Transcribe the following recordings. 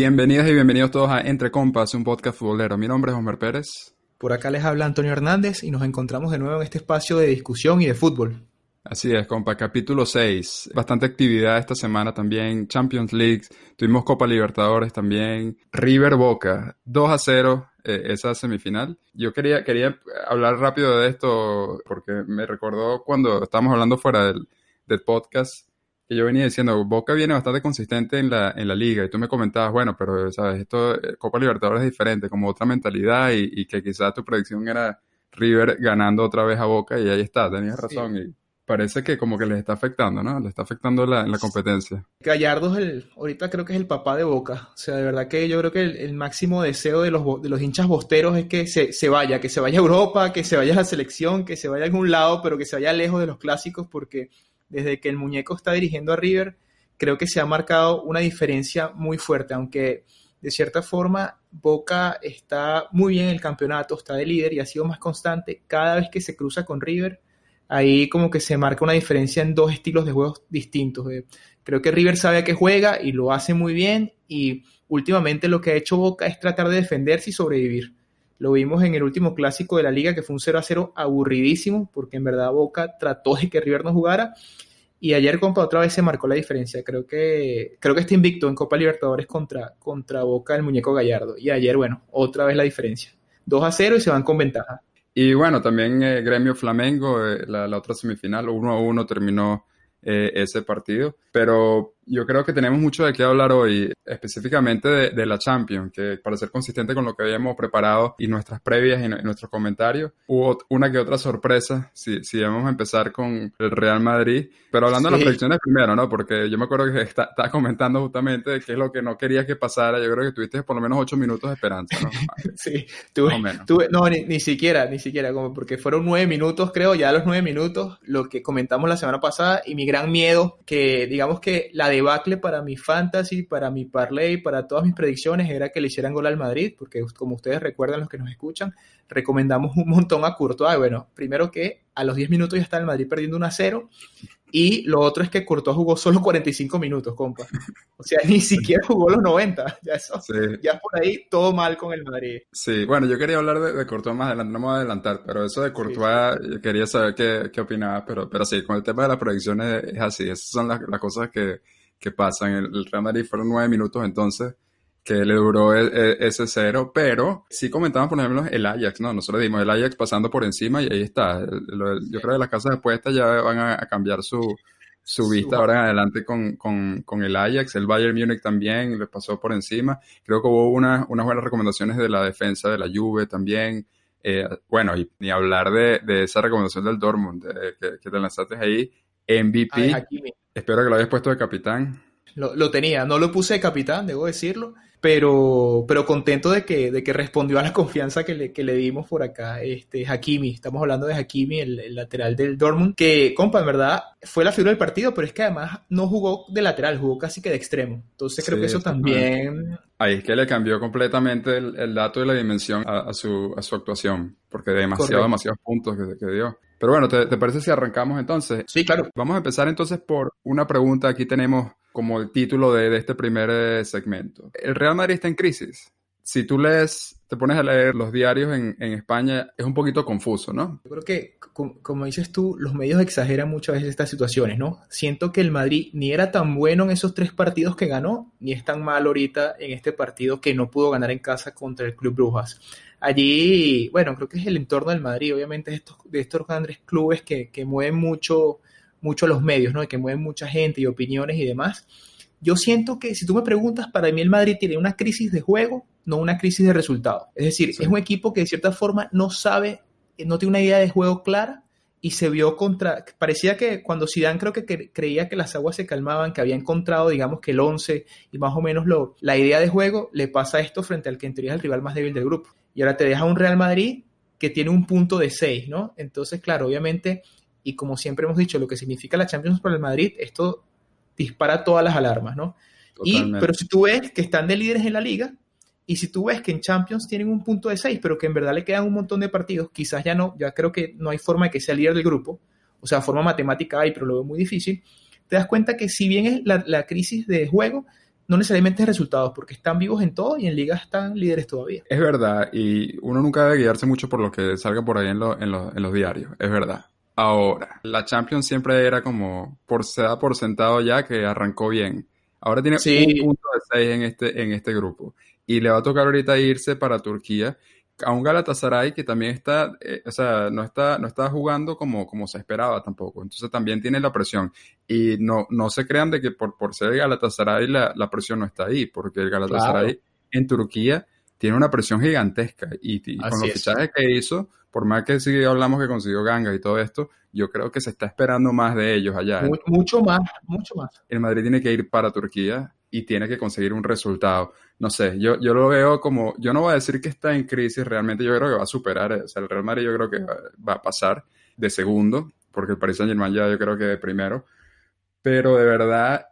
Bienvenidas y bienvenidos todos a Entre Compas, un podcast futbolero. Mi nombre es Homer Pérez. Por acá les habla Antonio Hernández y nos encontramos de nuevo en este espacio de discusión y de fútbol. Así es, compa, capítulo 6. Bastante actividad esta semana también. Champions League, tuvimos Copa Libertadores también. River Boca, 2 a 0 eh, esa semifinal. Yo quería, quería hablar rápido de esto porque me recordó cuando estábamos hablando fuera del, del podcast que yo venía diciendo, Boca viene bastante consistente en la, en la liga y tú me comentabas, bueno, pero sabes, esto, eh, Copa Libertadores es diferente, como otra mentalidad y, y que quizás tu predicción era River ganando otra vez a Boca y ahí está, tenías razón. Y, parece que como que les está afectando, ¿no? Le está afectando la, la competencia. Gallardo es el, ahorita creo que es el papá de Boca. O sea, de verdad que yo creo que el, el máximo deseo de los, de los hinchas bosteros es que se, se, vaya, que se vaya a Europa, que se vaya a la selección, que se vaya a algún lado, pero que se vaya lejos de los clásicos, porque desde que el muñeco está dirigiendo a River, creo que se ha marcado una diferencia muy fuerte, aunque de cierta forma Boca está muy bien en el campeonato, está de líder y ha sido más constante cada vez que se cruza con River ahí como que se marca una diferencia en dos estilos de juegos distintos. Eh. Creo que River sabe a qué juega y lo hace muy bien y últimamente lo que ha hecho Boca es tratar de defenderse y sobrevivir. Lo vimos en el último clásico de la liga que fue un 0 a 0 aburridísimo porque en verdad Boca trató de que River no jugara y ayer compa otra vez se marcó la diferencia. Creo que creo que está invicto en Copa Libertadores contra, contra Boca el muñeco Gallardo y ayer bueno, otra vez la diferencia. 2 a 0 y se van con ventaja. Y bueno, también eh, Gremio Flamengo, eh, la, otra semifinal, 1 a 1 terminó eh, ese partido. Pero yo creo que tenemos mucho de qué hablar hoy, específicamente de, de, la Champions, que para ser consistente con lo que habíamos preparado y nuestras previas y, y nuestros comentarios, hubo una que otra sorpresa, si, si vamos a empezar con el Real Madrid, pero hablando sí. de las predicciones primero, ¿no? Porque yo me acuerdo que estaba comentando justamente qué es lo que no quería que pasara, yo creo que tuviste por lo menos ocho minutos de esperanza, ¿no? sí, tuve, tuve no, ni, ni, siquiera, ni siquiera, como porque fueron nueve minutos, creo, ya a los nueve minutos, lo que comentamos la semana pasada y mi gran miedo, que digamos que la debacle para mi fantasy, para mi parlay, para todas mis predicciones era que le hicieran gol al Madrid, porque como ustedes recuerdan los que nos escuchan, recomendamos un montón a Courtois. Bueno, primero que a los 10 minutos ya está el Madrid perdiendo 1 a 0 y lo otro es que Courtois jugó solo 45 minutos, compa. O sea, ni siquiera jugó los 90. Ya, eso, sí. ya por ahí todo mal con el Madrid. Sí, bueno, yo quería hablar de, de Courtois más adelante, no me voy a adelantar, pero eso de Courtois, sí. quería saber qué, qué opinabas, pero, pero sí, con el tema de las predicciones es así, esas son las, las cosas que, que pasan. El, el Real Madrid fueron 9 minutos entonces que le duró e, e, ese cero, pero sí comentamos, por ejemplo, el Ajax, ¿no? Nosotros dimos el Ajax pasando por encima y ahí está. Yo creo que las casas de apuestas ya van a, cambiar su, su vista ahora en adelante con, con, con, el Ajax. El Bayern Múnich también le pasó por encima. Creo que hubo una, unas buenas recomendaciones de la defensa de la Juve también. Eh, bueno, y ni hablar de, de, esa recomendación del Dortmund de, que, que, te lanzaste ahí. MVP. Ay, Espero que lo hayas puesto de capitán. Lo, lo, tenía, no lo puse de capitán, debo decirlo, pero, pero contento de que, de que respondió a la confianza que le, que le dimos por acá. Este, Hakimi, estamos hablando de Hakimi, el, el, lateral del Dortmund, que, compa, en verdad fue la figura del partido, pero es que además no jugó de lateral, jugó casi que de extremo. Entonces creo sí, que eso también... Ahí es que le cambió completamente el, el dato y la dimensión a, a, su, a su actuación, porque demasiado, demasiados puntos que, que dio. Pero bueno, ¿te, ¿te, parece si arrancamos entonces? Sí, claro. Vamos a empezar entonces por una pregunta. Aquí tenemos como el título de, de este primer eh, segmento. ¿El Real Madrid está en crisis? Si tú lees, te pones a leer los diarios en, en España, es un poquito confuso, ¿no? Yo creo que, como, como, dices tú, los medios exageran muchas veces estas situaciones, ¿no? Siento que el Madrid ni era tan bueno en esos tres partidos que ganó, ni es tan mal ahorita en este partido que no pudo ganar en casa contra el Club Brujas allí, bueno, creo que es el entorno del Madrid, obviamente, estos, de estos grandes clubes que, que mueven mucho, mucho los medios, ¿no? Que mueven mucha gente y opiniones y demás. Yo siento que, si tú me preguntas, para mí el Madrid tiene una crisis de juego, no una crisis de resultado. Es decir, sí. es un equipo que de cierta forma no sabe, no tiene una idea de juego clara y se vio contra, parecía que cuando Zidane creo que creía que las aguas se calmaban, que había encontrado, digamos que el 11 y más o menos lo, la idea de juego, le pasa esto frente al que en teoría es el rival más débil del grupo. Y ahora te deja un Real Madrid que tiene un punto de 6, ¿no? Entonces, claro, obviamente, y como siempre hemos dicho, lo que significa la Champions para el Madrid, esto dispara todas las alarmas, ¿no? Y, pero si tú ves que están de líderes en la liga, y si tú ves que en Champions tienen un punto de 6, pero que en verdad le quedan un montón de partidos, quizás ya no, ya creo que no hay forma de que sea líder del grupo, o sea, forma matemática hay, pero lo veo muy difícil, te das cuenta que si bien es la, la crisis de juego, no necesariamente es resultados, porque están vivos en todo y en liga están líderes todavía. Es verdad, y uno nunca debe guiarse mucho por lo que salga por ahí en, en, en los diarios, es verdad. Ahora, la Champions siempre era como, por, se da por sentado ya que arrancó bien. Ahora tiene un punto de seis en este, en este grupo. Y le va a tocar ahorita irse para Turquía a un Galatasaray que también está, eh, o sea, no está, no está jugando como, como se esperaba tampoco. Entonces también tiene la presión. Y no, no se crean de que por, por ser Galatasaray la, la presión no está ahí, porque el Galatasaray en Turquía tiene una presión gigantesca. Y, con los fichajes que hizo, por más que sí hablamos que consiguió Ganga y todo esto, yo creo que se está esperando más de ellos allá. mucho más, mucho más. El Madrid tiene que ir para Turquía y tiene que conseguir un resultado. No sé, yo, yo lo veo como, yo no voy a decir que está en crisis, realmente yo creo que va a superar, o sea, el Real Madrid yo creo que va, a pasar de segundo, porque el Paris Saint Germain ya yo creo que de primero, pero de verdad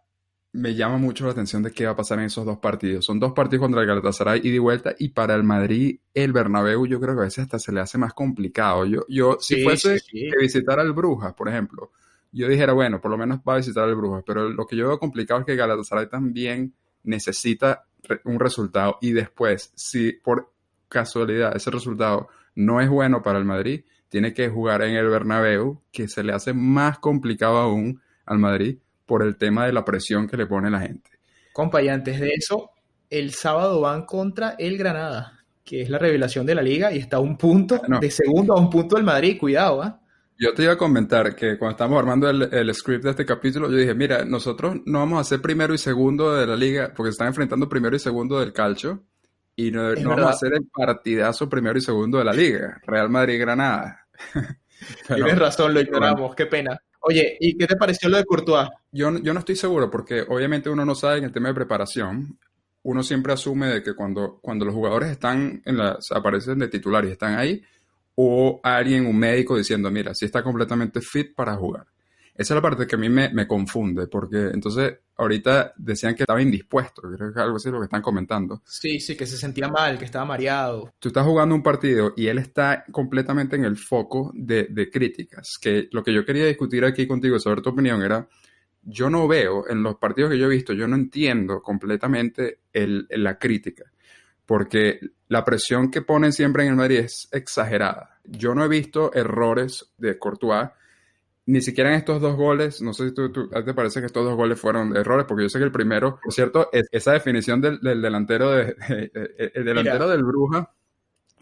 me llama mucho la atención de qué va a pasar en esos dos partidos. Son dos partidos contra el Galatasaray y de vuelta, y para el Madrid, el Bernabéu yo creo que a veces hasta se le hace más complicado. Yo, yo si fuese que visitar al Brujas, por ejemplo, yo dijera, bueno, por lo menos va a visitar al Brujas, pero lo que yo veo complicado es que Galatasaray también necesita un resultado y después, si por casualidad ese resultado no es bueno para el Madrid, tiene que jugar en el Bernabéu, que se le hace más complicado aún al Madrid por el tema de la presión que le pone la gente. Compa, y antes de eso, el sábado van contra el Granada, que es la revelación de la liga y está a un punto de segundo a un punto del Madrid, cuidado, ¿ah? Yo te iba a comentar que cuando estábamos armando el, script de este capítulo, yo dije, mira, nosotros no vamos a ser primero y segundo de la liga, porque se están enfrentando primero y segundo del calcio, y no, vamos a hacer el partidazo primero y segundo de la liga, Real Madrid-Granada. Tienes razón, lo ignoramos, qué pena. Oye, ¿y qué te pareció lo de Courtois? Yo, yo no estoy seguro, porque obviamente uno no sabe en el tema de preparación, uno siempre asume de que cuando, cuando los jugadores están en la, aparecen de titular y están ahí, o alguien, un médico diciendo, mira, si está completamente fit para jugar. Esa es la parte que a mí me, confunde, porque entonces ahorita decían que estaba indispuesto, creo que algo así lo que están comentando. Sí, sí, que se sentía mal, que estaba mareado. Tú estás jugando un partido y él está completamente en el foco de, críticas, que lo que yo quería discutir aquí contigo, sobre tu opinión, era, yo no veo, en los partidos que yo he visto, yo no entiendo completamente la crítica porque la presión que ponen siempre en el Madrid es exagerada. Yo no he visto errores de Courtois, ni siquiera en estos dos goles. No sé si tú, te parece que estos dos goles fueron errores, porque yo sé que el primero, por cierto, es, esa definición del, delantero de, el delantero del Bruja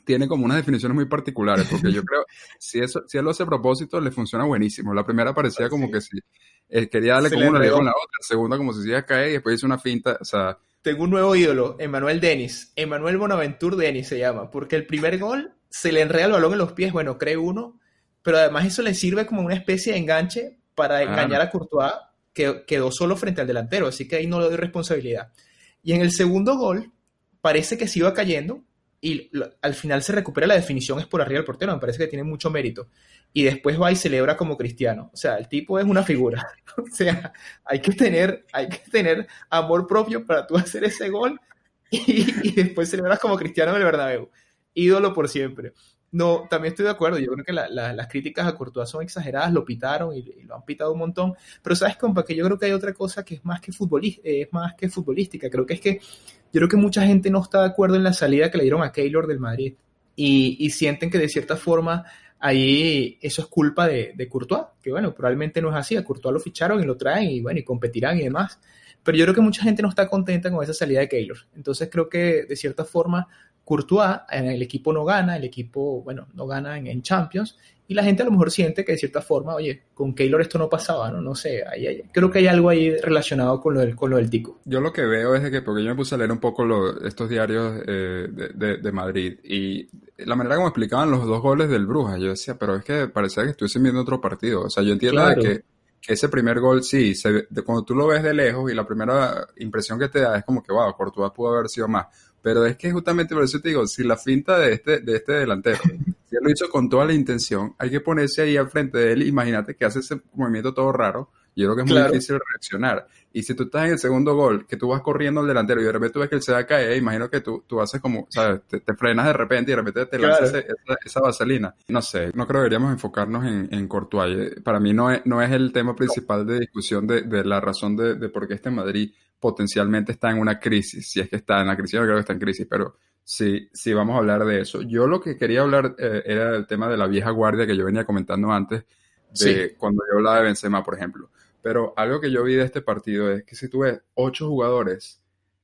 tiene como unas definiciones muy particulares, porque yo creo, si, eso, si él lo hace a propósito, le funciona buenísimo. La primera parecía como que si eh, quería darle como una con la otra, la segunda como si se iba a caer y después hizo una finta, o sea, tengo un nuevo ídolo, Emanuel Denis. Emanuel Bonaventure Denis se llama, porque el primer gol se le enreda el balón en los pies, bueno, cree uno, pero además eso le sirve como una especie de enganche para engañar a Courtois, que quedó solo frente al delantero, así que ahí no le doy responsabilidad. Y en el segundo gol, parece que se iba cayendo y al final se recupera la definición, es por arriba del portero, me parece que tiene mucho mérito y después va y celebra como cristiano. O sea, el tipo es una figura. o sea, hay que tener, hay que tener amor propio para tú hacer ese gol y, después celebras como cristiano en el Bernabéu. Ídolo por siempre. No, también estoy de acuerdo. Yo creo que las críticas a Courtois son exageradas, lo pitaron y, lo han pitado un montón. Pero sabes, compa, que yo creo que hay otra cosa que es más que, es más que futbolística. Creo que es que yo creo que mucha gente no está de acuerdo en la salida que le dieron a Keylor del Madrid. Y, y sienten que de cierta forma ahí eso es culpa de, de, Courtois, que bueno, probablemente no es así, a Courtois lo ficharon y lo traen y bueno, y competirán y demás. Pero yo creo que mucha gente no está contenta con esa salida de Keylor. Entonces creo que de cierta forma Courtois, el equipo no gana, el equipo, bueno, no gana en, Champions, y la gente a lo mejor siente que de cierta forma, oye, con Keylor esto no pasaba, ¿no? No sé, creo que hay algo ahí relacionado con lo, del, con lo del tico. Yo lo que veo es que, porque yo me puse a leer un poco estos diarios eh, de, Madrid, y la manera como explicaban los dos goles del Bruja, yo decía, pero es que parecía que estuviesen viendo otro partido, o sea, yo entiendo de que ese primer gol, sí, se, de, cuando tú lo ves de lejos y la primera impresión que te da es como que, wow, Courtois pudo haber sido más. Pero es que justamente por eso te digo, si la finta de este, de este delantero, si él lo hizo con toda la intención, hay que ponerse ahí al frente de él, imagínate que hace ese movimiento todo raro, Yo creo que es muy difícil reaccionar. Y si tú estás en el segundo gol, que tú vas corriendo al delantero y de repente tú ves que él se va a caer, imagino que tú, tú haces como, ¿sabes? Te, frenas de repente y de repente te lanzas esa, vaselina. No sé, no creo que deberíamos enfocarnos en, en Courtois. Para mí no es, no es el tema principal de discusión de, de la razón de, de por qué este Madrid potencialmente está en una crisis. Si es que está en la crisis, yo creo que está en crisis, pero sí, sí vamos a hablar de eso. Yo lo que quería hablar eh, era el tema de la vieja guardia que yo venía comentando antes, de cuando yo hablaba de Benzema, por ejemplo. Pero algo que yo vi de este partido es que si tú ves ocho jugadores,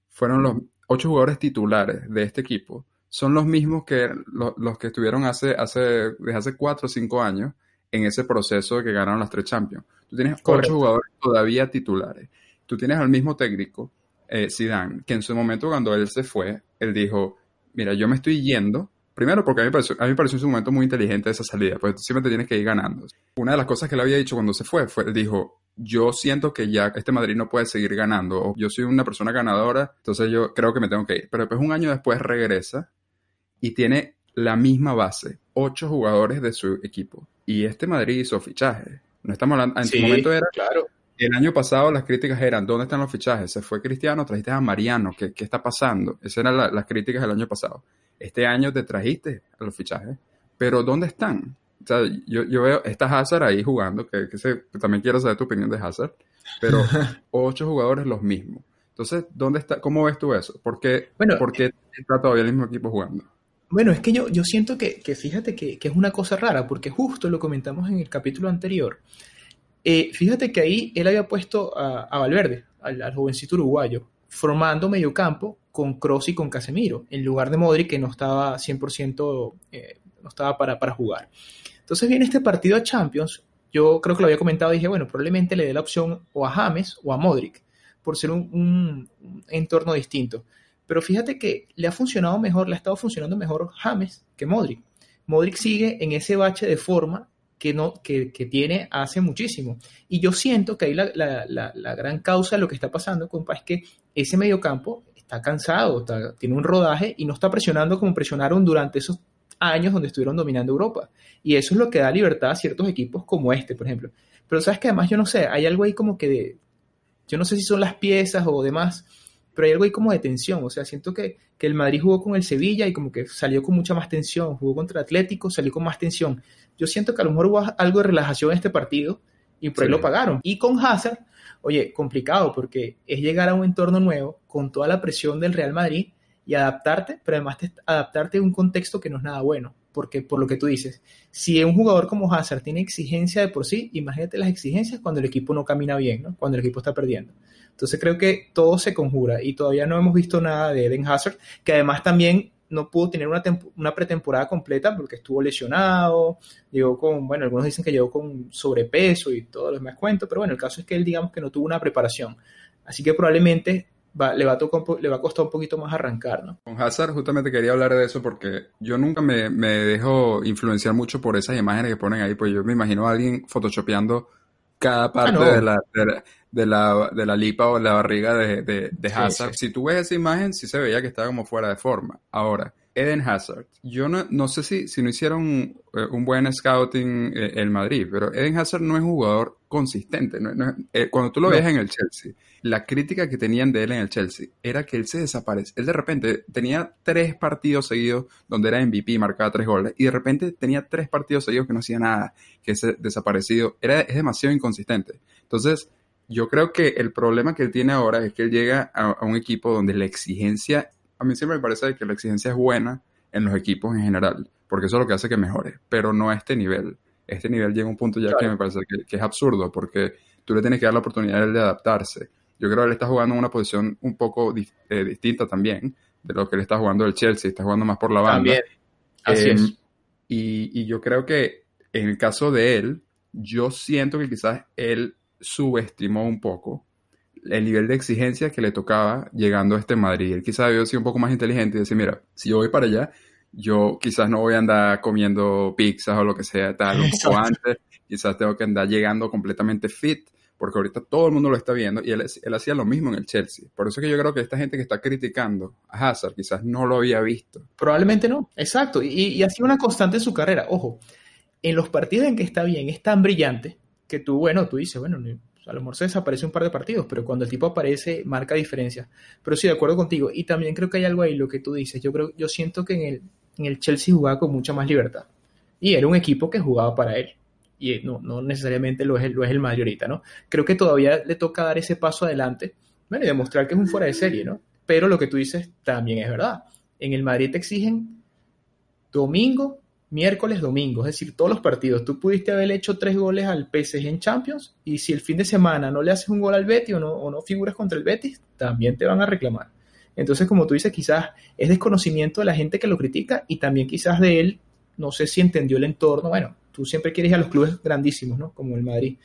fueron los ocho jugadores titulares de este equipo, son los mismos que los que estuvieron hace, hace, desde hace cuatro o cinco años en ese proceso de que ganaron las tres Champions. Tú tienes ocho jugadores todavía titulares. Tú tienes al mismo técnico, eh, Zidane, que en su momento cuando él se fue, él dijo, mira, yo me estoy yendo Primero, porque a mí, me pareció, a mí me pareció en su momento muy inteligente esa salida, pues siempre te tienes que ir ganando. Una de las cosas que él había dicho cuando se fue, fue, dijo, yo siento que ya este Madrid no puede seguir ganando, o yo soy una persona ganadora, entonces yo creo que me tengo que ir. Pero después un año después regresa y tiene la misma base, ocho jugadores de su equipo. Y este Madrid hizo fichaje. No estamos hablando, en su momento era, claro. El año pasado las críticas eran, ¿dónde están los fichajes? Se fue Cristiano, trajiste a Mariano, ¿qué, qué está pasando? Esas eran las críticas del año pasado. Este año te trajiste a los fichajes, pero ¿dónde están? O sea, yo, yo veo, está Hazard ahí jugando, que, también quiero saber tu opinión de Hazard, pero ocho jugadores los mismos. Entonces, ¿dónde está? ¿Cómo ves tú eso? ¿Por qué, bueno, ¿por qué está todavía el mismo equipo jugando? Bueno, es que yo, yo siento que, fíjate que, es una cosa rara, porque justo lo comentamos en el capítulo anterior. Eh, fíjate que ahí él había puesto a, Valverde, al, al, jovencito uruguayo, formando medio campo con Kroos y con Casemiro, en lugar de Modric que no estaba 100%, eh, no estaba para, para jugar. Entonces viene este partido a Champions, yo creo que lo había comentado, dije, bueno, probablemente le dé la opción o a James o a Modric, por ser un, entorno distinto. Pero fíjate que le ha funcionado mejor, le ha estado funcionando mejor James que Modric. Modric sigue en ese bache de forma que, no, que, tiene hace muchísimo. Y yo siento que ahí la, la, gran causa de lo que está pasando, compa, es que ese mediocampo está cansado, tiene un rodaje y no está presionando como presionaron durante esos años donde estuvieron dominando Europa. Y eso es lo que da libertad a ciertos equipos como este, por ejemplo. Pero sabes que además yo no sé, hay algo ahí como que de, yo no sé si son las piezas o demás, pero hay algo ahí como de tensión. O sea, siento que, que el Madrid jugó con el Sevilla y como que salió con mucha más tensión, jugó contra el Atlético, salió con más tensión. Yo siento que a lo mejor hubo algo de relajación en este partido y por ahí lo pagaron. Y con Hazard, oye, complicado porque es llegar a un entorno nuevo con toda la presión del Real Madrid y adaptarte, pero además adaptarte a un contexto que no es nada bueno. Porque por lo que tú dices, si un jugador como Hazard tiene exigencia de por sí, imagínate las exigencias cuando el equipo no camina bien, ¿no? cuando el equipo está perdiendo. Entonces creo que todo se conjura y todavía no hemos visto nada de Eden Hazard, que además también no pudo tener una, una, pretemporada completa porque estuvo lesionado, llegó con, bueno, algunos dicen que llegó con sobrepeso y todo lo demás cuento, pero bueno, el caso es que él digamos que no tuvo una preparación. Así que probablemente le, va a tocar, le va a costar un poquito más arrancar, ¿no? Con Hazard justamente quería hablar de eso porque yo nunca me, me dejo influenciar mucho por esas imágenes que ponen ahí, pues yo me imagino a alguien photoshopeando cada ah, parte de, la, de, la, de, la, lipa o la barriga de, de, Hazard. Si tú ves esa imagen, sí se veía que estaba como fuera de forma. Ahora, Eden Hazard. Yo no, no sé si, si no hicieron eh, un buen scouting en eh, el Madrid, pero Eden Hazard no es un jugador consistente. Eh, cuando tú lo ves en el Chelsea, la crítica que tenían de él en el Chelsea era que él se desaparece. Él de repente tenía tres partidos seguidos donde era MVP y marcaba tres goles, y de repente tenía tres partidos seguidos que no hacía nada, que ese desaparecido. Era, es demasiado inconsistente. Entonces, yo creo que el problema que él tiene ahora es que él llega a un equipo donde la exigencia a mí siempre me parece que la exigencia es buena en los equipos en general, porque eso es lo que hace que mejore, pero no a este nivel. Este nivel llega a un punto ya que me parece que, es absurdo, porque tú le tienes que dar la oportunidad de adaptarse. Yo creo que él está jugando en una posición un poco eh, distinta también de lo que él está jugando el Chelsea, está jugando más por la banda. También. Así es. Em, y, y yo creo que en el caso de él, yo siento que quizás él subestimó un poco el nivel de exigencia que le tocaba llegando a este Madrid. Él quizás había sido un poco más inteligente y decir, mira, si yo voy para allá, yo quizás no voy a andar comiendo pizzas o lo que sea, tal, un poco antes, quizás tengo que andar llegando completamente fit, porque ahorita todo el mundo lo está viendo y él, él hacía lo mismo en el Chelsea. Por eso es que yo creo que esta gente que está criticando a Hazard quizás no lo había visto. Probablemente no, exacto, y, y ha sido una constante en su carrera. Ojo, en los partidos en que está bien, es tan brillante que tú, bueno, tú dices, bueno, a lo mejor se desaparece un par de partidos, pero cuando el tipo aparece, marca diferencia. Pero sí, de acuerdo contigo. Y también creo que hay algo ahí, lo que tú dices. Yo creo, yo siento que en el, en el Chelsea jugaba con mucha más libertad. Y era un equipo que jugaba para él. Y no, no necesariamente lo es, lo es el Madrid ahorita, ¿no? Creo que todavía le toca dar ese paso adelante, bueno, y demostrar que es un fuera de serie, ¿no? Pero lo que tú dices también es verdad. En el Madrid te exigen domingo, miércoles, domingo, es decir, todos los partidos. Tú pudiste haber hecho tres goles al PSG en Champions y si el fin de semana no le haces un gol al Betis o no, o no figuras contra el Betis, también te van a reclamar. Entonces, como tú dices, quizás es desconocimiento de la gente que lo critica y también quizás de él, no sé si entendió el entorno. Bueno, tú siempre quieres ir a los clubes grandísimos, ¿no? Como el Madrid.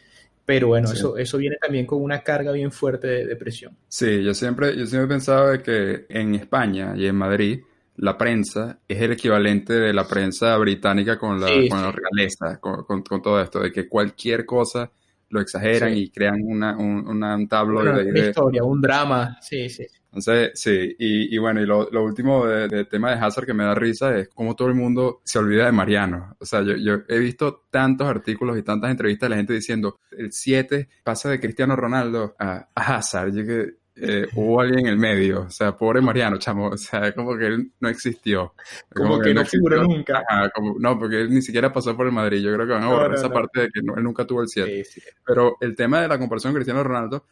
Pero bueno, Sí. eso, eso viene también con una carga bien fuerte de, de presión. Sí, yo siempre, yo siempre he pensado de que en España y en Madrid la prensa es el equivalente de la prensa británica con la, Sí, con la realeza, con, con- con todo esto, de que cualquier cosa lo exageran Sí. y crean una, un, una- un tabloide Bueno, ahí una de, historia, un drama. Sí, sí. Entonces, sí, y, y bueno, y lo, lo último del de tema de Hazard que me da risa es cómo todo el mundo se olvida de Mariano. O sea, yo, yo he visto tantos artículos y tantas entrevistas de la gente diciendo, el 7 pasa de Cristiano Ronaldo a, a Hazard. Yo que eh, hubo alguien en el medio. O sea, pobre Mariano, chamo. O sea, como que él no existió. Como que no figuró nunca. Ajá, como- no, porque él ni siquiera pasó por el Madrid. Yo creo que van a borrar no, esa no. parte de que él nunca tuvo el 7. Sí, sí. Pero el tema de la comparación con Cristiano Ronaldo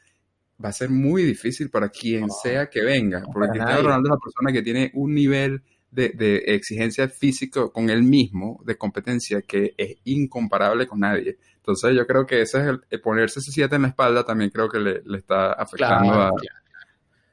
va a ser muy difícil para quien sea que venga, porque Cristiano nadie. Ronaldo es la persona que tiene un nivel de, de exigencia físico con él mismo, de competencia, que es incomparable con nadie. Entonces yo creo que ese es el, el ponerse ese 7 en la espalda también creo que le, le está afectando Claro, a... claro.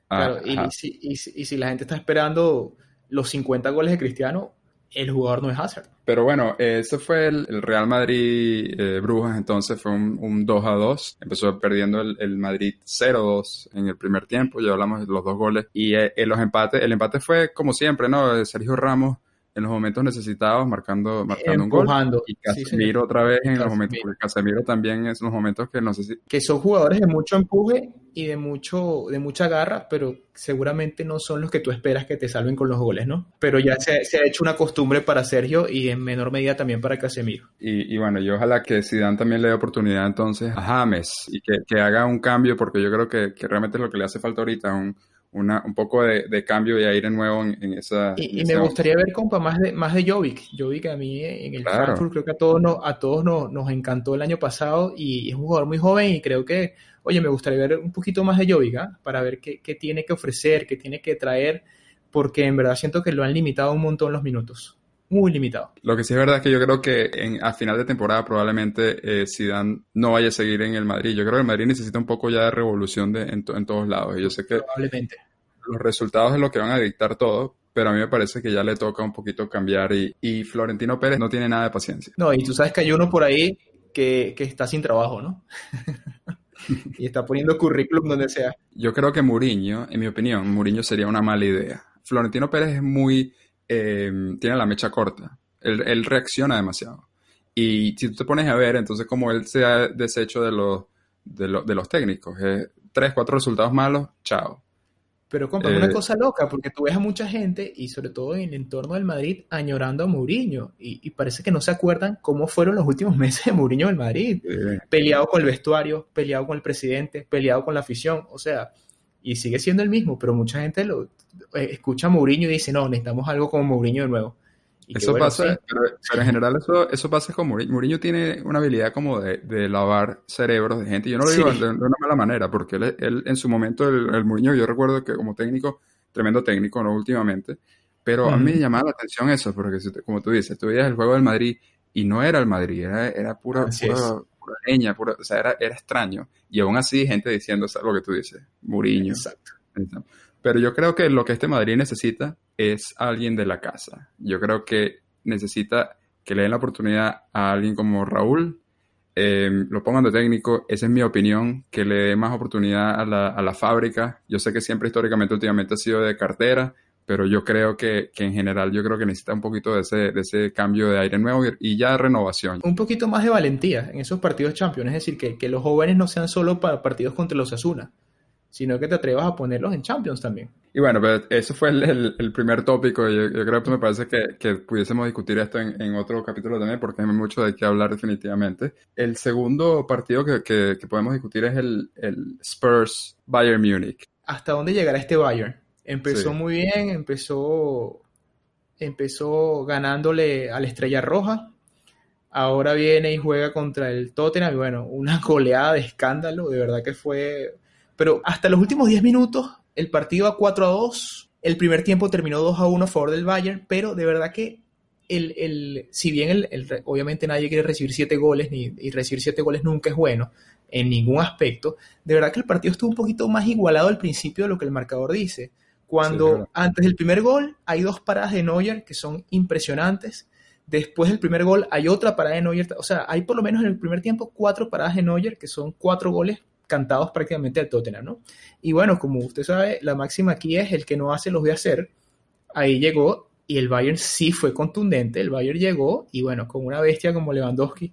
a- Claro, y, si, y si- y si la gente está esperando los 50 goles de Cristiano, el jugador no es Hazard. Pero bueno, ese fue el, el Real Madrid eh, Brujas, entonces fue un, un 2 a 2. Empezó perdiendo el, el Madrid 0-2 en el primer tiempo, ya hablamos de los dos goles. Y eh, en los empates, el empate fue como siempre, ¿no? Sergio Ramos en los momentos necesitados, marcando, marcando un gol. Empujando. Y Sí, Casemiro señor. otra vez en los Casemiro. momentos, porque Casemiro también es los momentos que no sé si... Que son jugadores de mucho empuje y de mucho de mucha garra, pero seguramente no son los que tú esperas que te salven con los goles, ¿no? Pero ya se, se ha hecho una costumbre para Sergio y en menor medida también para Casemiro. Y, y bueno, yo ojalá que Zidane también le dé oportunidad entonces a James y que, que haga un cambio, porque yo creo que, que realmente es lo que le hace falta ahorita, un, una, un poco de, de cambio y aire nuevo en, en esa... en Y, esa- me gustaría ver, compa, más de, más de Jovic. Jovic a mí eh, en el Claro. Frankfurt creo que a todos, nos, a todos nos, nos encantó el año pasado y es un jugador muy joven y creo que, oye, me gustaría ver un poquito más de Jovic, ¿ah? para ver qué, qué tiene que ofrecer, qué tiene que traer, porque en verdad siento que lo han limitado un montón los minutos. Muy limitado. Lo que sí es verdad es que yo creo que en, a final de temporada probablemente eh, Zidane no vaya a seguir en el Madrid. Yo creo que el Madrid necesita un poco ya de revolución de, en, to- en todos lados. Y yo sé que Probablemente. los resultados es lo que van a dictar todo, pero a mí me parece que ya le toca un poquito cambiar y, y Florentino Pérez no tiene nada de paciencia. No, y tú sabes que hay uno por ahí que, que está sin trabajo, ¿no? y está poniendo currículum donde sea. Yo creo que Mourinho, en mi opinión, Mourinho sería una mala idea. Florentino Pérez es muy, eh, tiene la mecha corta. Él, él reacciona demasiado. Y si tú te pones a ver, entonces como él se ha deshecho de los, de, los- de los técnicos, eh, tres, cuatro resultados malos, chao. Pero, compa, es Eh, una cosa loca, porque tú ves a mucha gente, y sobre todo en el entorno del Madrid, añorando a Mourinho. Y, y parece que no se acuerdan cómo fueron los últimos meses de Mourinho en el Madrid. Eh, Peleado con el vestuario, peleado con el presidente, peleado con la afición. O sea, y sigue siendo el mismo, pero mucha gente lo eh, escucha a Mourinho y dice, no, necesitamos algo como Mourinho de nuevo. Y Eso bueno, pasa, sí, pero, pero en general eso, eso pasa con Mourinho. Mourinho tiene una habilidad como de, de lavar cerebros de gente. Yo no lo digo Sí. de, de una mala manera, porque él, él en su momento, el, el Mourinho, yo recuerdo que como técnico, tremendo técnico, ¿no? Últimamente, pero a mí me llamaba la atención eso, porque si como tú dices, tú veías el juego del Madrid y no era el Madrid, era, era pura, pura. Pura leña, pura, o sea, era, era extraño. Y aún así, gente diciendo, ¿sabes lo que tú dices? Mourinho. Exacto. Pero yo creo que lo que este Madrid necesita es alguien de la casa. Yo creo que necesita que le den la oportunidad a alguien como Raúl, eh, lo pongan de técnico, esa es mi opinión, que le dé más oportunidad a la, a la fábrica. Yo sé que siempre históricamente últimamente ha sido de cartera, pero yo creo que, que en general yo creo que necesita un poquito de ese, de ese cambio de aire nuevo y, y ya renovación. Un poquito más de valentía en esos partidos Champions, es decir, que, que los jóvenes no sean solo para partidos contra los Asuna, sino que te atrevas a ponerlos en Champions también. Y bueno, pero eso fue el, primer tópico. Yo, yo, creo que me parece que, que pudiésemos discutir esto en, en, otro capítulo también, porque hay mucho de qué hablar definitivamente. El segundo partido que, que, podemos discutir es el, el Spurs Bayern Múnich. ¿Hasta dónde llegará este Bayern? Empezó muy bien, empezó, empezó ganándole a la Estrella Roja. Ahora viene y juega contra el Tottenham. Y bueno, una goleada de escándalo. De verdad que fue. Pero hasta los últimos 10 minutos el partido a 4 a 2. El primer tiempo terminó 2 a 1 a favor del Bayern, pero de verdad que el, el, si bien el, obviamente nadie quiere recibir 7 goles ni, y recibir 7 goles nunca es bueno en ningún aspecto, de verdad que el partido estuvo un poquito más igualado al principio de lo que el marcador dice. Cuando antes del primer gol hay dos paradas de Neuer que son impresionantes. Después del primer gol hay otra parada de Neuer. O sea, hay por lo menos en el primer tiempo cuatro paradas de Neuer que son cuatro goles cantados prácticamente al Tottenham, ¿no? Y bueno, como usted sabe, la máxima aquí es el que no hace los voy a hacer. Ahí llegó y el Bayern sí fue contundente. El Bayern llegó y bueno, con una bestia como Lewandowski,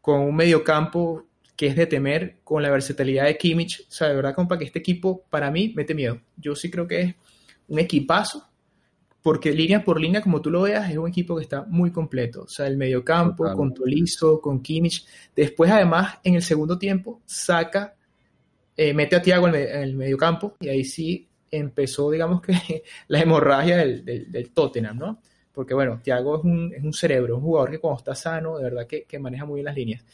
con un mediocampo que es de temer, con la versatilidad de Kimmich, o sea, de verdad, compa, que este equipo para mí mete miedo. Yo sí creo que es un equipazo porque línea por línea, como tú lo veas, es un equipo que está muy completo. O sea, el mediocampo, con Tolizo, con Kimmich. Después, además, en el segundo tiempo, saca, eh, mete a Tiago en, el mediocampo y ahí sí empezó, digamos que, la hemorragia del, del, Tottenham, ¿no? Porque, bueno, Tiago es un, es un, cerebro, un jugador que cuando está sano, de verdad que, que maneja muy bien las líneas.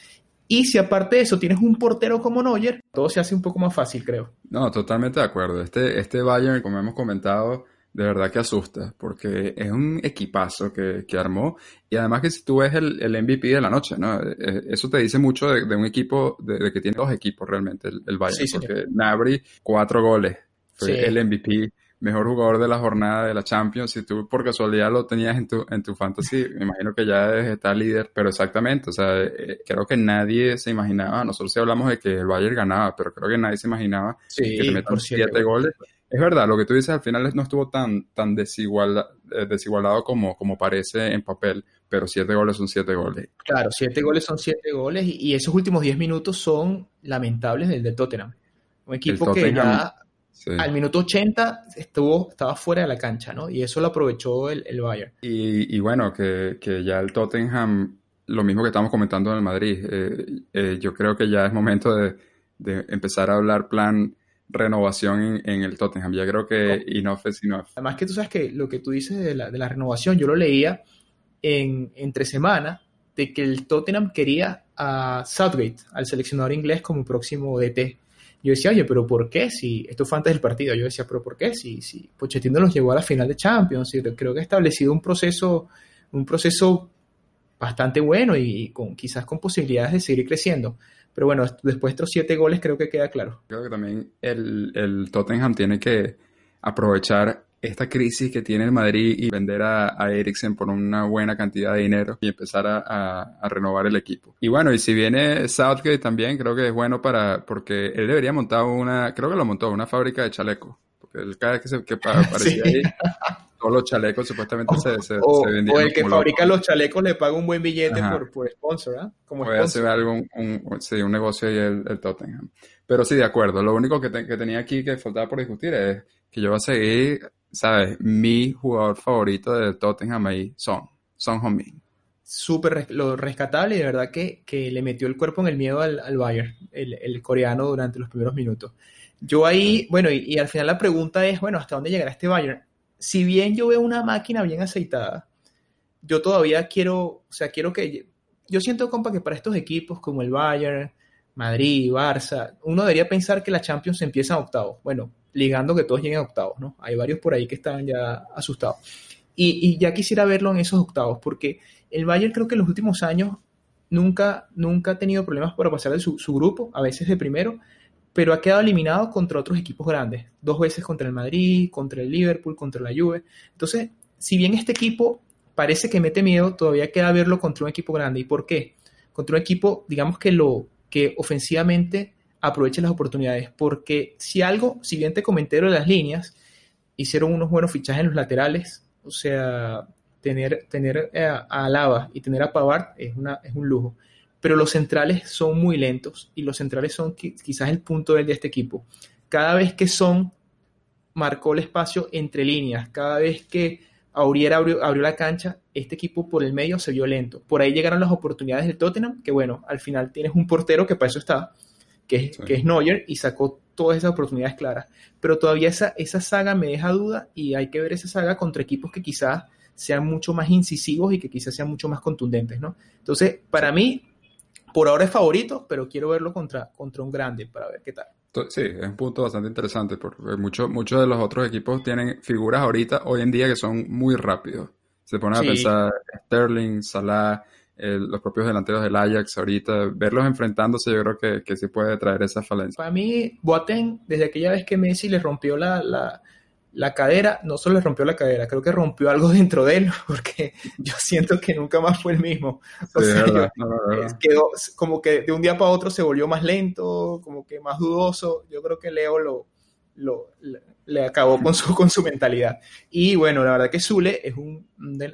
Y si aparte de eso tienes un portero como Neuer, todo se hace un poco más fácil, creo. No, totalmente de acuerdo. Este, este Bayern, como hemos comentado, de verdad que asusta, porque es un equipazo que, que armó. Y además que si tú ves el, el MVP de la noche, ¿no? Eh, eh, eso te dice mucho de, un equipo, de, que tiene dos equipos realmente, el, el Bayern. porque Nabri, cuatro goles, fue el MVP, mejor jugador de la jornada de la Champions. Si tú por casualidad lo tenías en tu, en tu fantasy, me imagino que ya está líder, pero exactamente, o sea, eh, creo que nadie se imaginaba, nosotros sí hablamos de que el Bayern ganaba, pero creo que nadie se imaginaba que te metan siete goles es verdad, lo que tú dices al final no estuvo tan, tan desigual, eh, desigualado como, como parece en papel, pero siete goles son siete goles. Claro, siete goles son siete goles y, esos últimos diez minutos son lamentables del de Tottenham. Un equipo que ya al minuto 80 estuvo, estaba fuera de la cancha, ¿no? Y eso lo aprovechó el, el Bayern. Y, bueno, que, ya el Tottenham, lo mismo que estamos comentando en el Madrid, eh, eh, yo creo que ya es momento de, de empezar a hablar plan renovación en, el Tottenham. Ya creo que enough es enough. Además que tú sabes que lo que tú dices de la, de la renovación, yo lo leía en, entre semana, de que el Tottenham quería a Southgate, al seleccionador inglés, como próximo DT. Yo decía, oye, pero ¿por qué? Si esto fue antes del partido, yo decía, pero ¿por qué? Si, si Pochettino los llevó a la final de Champions, y creo que ha establecido un proceso, un proceso bastante bueno y con, quizás con posibilidades de seguir creciendo. Pero bueno, después de estos siete goles creo que queda claro. Creo que también el, el Tottenham tiene que aprovechar esta crisis que tiene el Madrid y vender a, a Eriksen por una buena cantidad de dinero y empezar a, a, renovar el equipo. Y bueno, y si viene Southgate también, creo que es bueno para, porque él debería montar una, creo que lo montó, una fábrica de chalecos. Porque él cada vez que, se, que aparecía ahí, todos los chalecos supuestamente se, se, o, O el que fabrica los chalecos le paga un buen billete por, por, sponsor, ¿eh? Como Puede hacer algún, un, sí, un negocio ahí el, el, Tottenham. Pero sí, de acuerdo. Lo único que, que tenía aquí que faltaba por discutir es que yo voy a seguir, ¿sabes? Mi jugador favorito del Tottenham ahí, Son. Son Heung-min. Súper lo rescatable y de verdad que, que, le metió el cuerpo en el miedo al, al Bayern, el, el, coreano, durante los primeros minutos. Yo ahí, bueno, y, y, al final la pregunta es, bueno, ¿hasta dónde llegará este Bayern? si bien yo veo una máquina bien aceitada, yo todavía quiero, o sea, quiero que, yo siento, compa, que para estos equipos como el Bayern, Madrid, Barça, uno debería pensar que la Champions empieza en octavos. Bueno, ligando que todos lleguen a octavos, ¿no? Hay varios por ahí que están ya asustados. Y, ya quisiera verlo en esos octavos, porque el Bayern creo que en los últimos años nunca, nunca ha tenido problemas para pasar de su, su grupo, a veces de primero, pero ha quedado eliminado contra otros equipos grandes, dos veces contra el Madrid, contra el Liverpool, contra la Juve. Entonces, si bien este equipo parece que mete miedo, todavía queda verlo contra un equipo grande. ¿Y por qué? Contra un equipo, digamos que lo que ofensivamente aproveche las oportunidades, porque si algo, si bien te comenté de las líneas, hicieron unos buenos fichajes en los laterales, o sea, tener, tener a, Alaba y tener a Pavard es, una, es un lujo pero los centrales son muy lentos y los centrales son quizás el punto de este equipo. cada vez que Son marcó el espacio entre líneas, cada vez que Aurier abrió, la cancha, este equipo por el medio se vio lento. Por ahí llegaron las oportunidades del Tottenham, que bueno, al final tienes un portero que para eso está, que es, que es Neuer, y sacó todas esas oportunidades claras. Pero todavía esa, esa saga me deja duda y hay que ver esa saga contra equipos que quizás sean mucho más incisivos y que quizás sean mucho más contundentes, ¿no? Entonces, para mí, por ahora es favorito, pero quiero verlo contra, contra un grande para ver qué tal. Sí, es un punto bastante interesante porque muchos muchos de los otros equipos tienen figuras ahorita, hoy en día, que son muy rápidos. Se ponen a pensar Sterling, Salah, los propios delanteros del Ajax ahorita, verlos enfrentándose yo creo que, que sí puede traer esa falencia. Para mí, Boateng, desde aquella vez que Messi le rompió la, la, la cadera, no solo le rompió la cadera, creo que rompió algo dentro de él, porque yo siento que nunca más fue el mismo. O sea, quedó como que de un día para otro se volvió más lento, como que más dudoso. Yo creo que Leo lo, lo, le acabó con su, con su mentalidad. Y bueno, la verdad que Zule es un,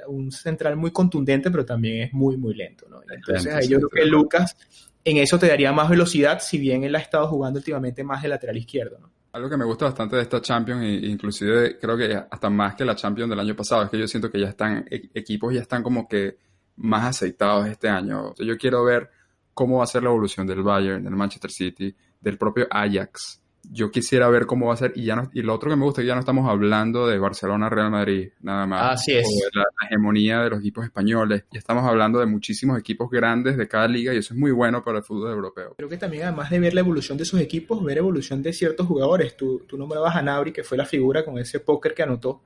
un central muy contundente, pero también es muy, muy lento. ¿no? Entonces ahí yo creo que Lucas en eso te daría más velocidad, si bien él ha estado jugando últimamente más de lateral izquierdo. ¿no? Algo que me gusta bastante de esta Champions, inclusive creo que hasta más que la Champions del año pasado, es que yo siento que ya están, e, equipos ya están como que más aceitados este año. yo quiero ver cómo va a ser la evolución del Bayern, del Manchester City, del propio Ajax, yo quisiera ver cómo va a ser. Y ya no, y lo otro que me gusta es que ya no estamos hablando de Barcelona, Real Madrid, nada más. Así es. O de la, hegemonía de los equipos españoles. Ya estamos hablando de muchísimos equipos grandes de cada liga y eso es muy bueno para el fútbol europeo. Creo que también, además de ver la evolución de sus equipos, ver evolución de ciertos jugadores. Tú, tú nombrabas a Nabri, que fue la figura con ese póker que anotó.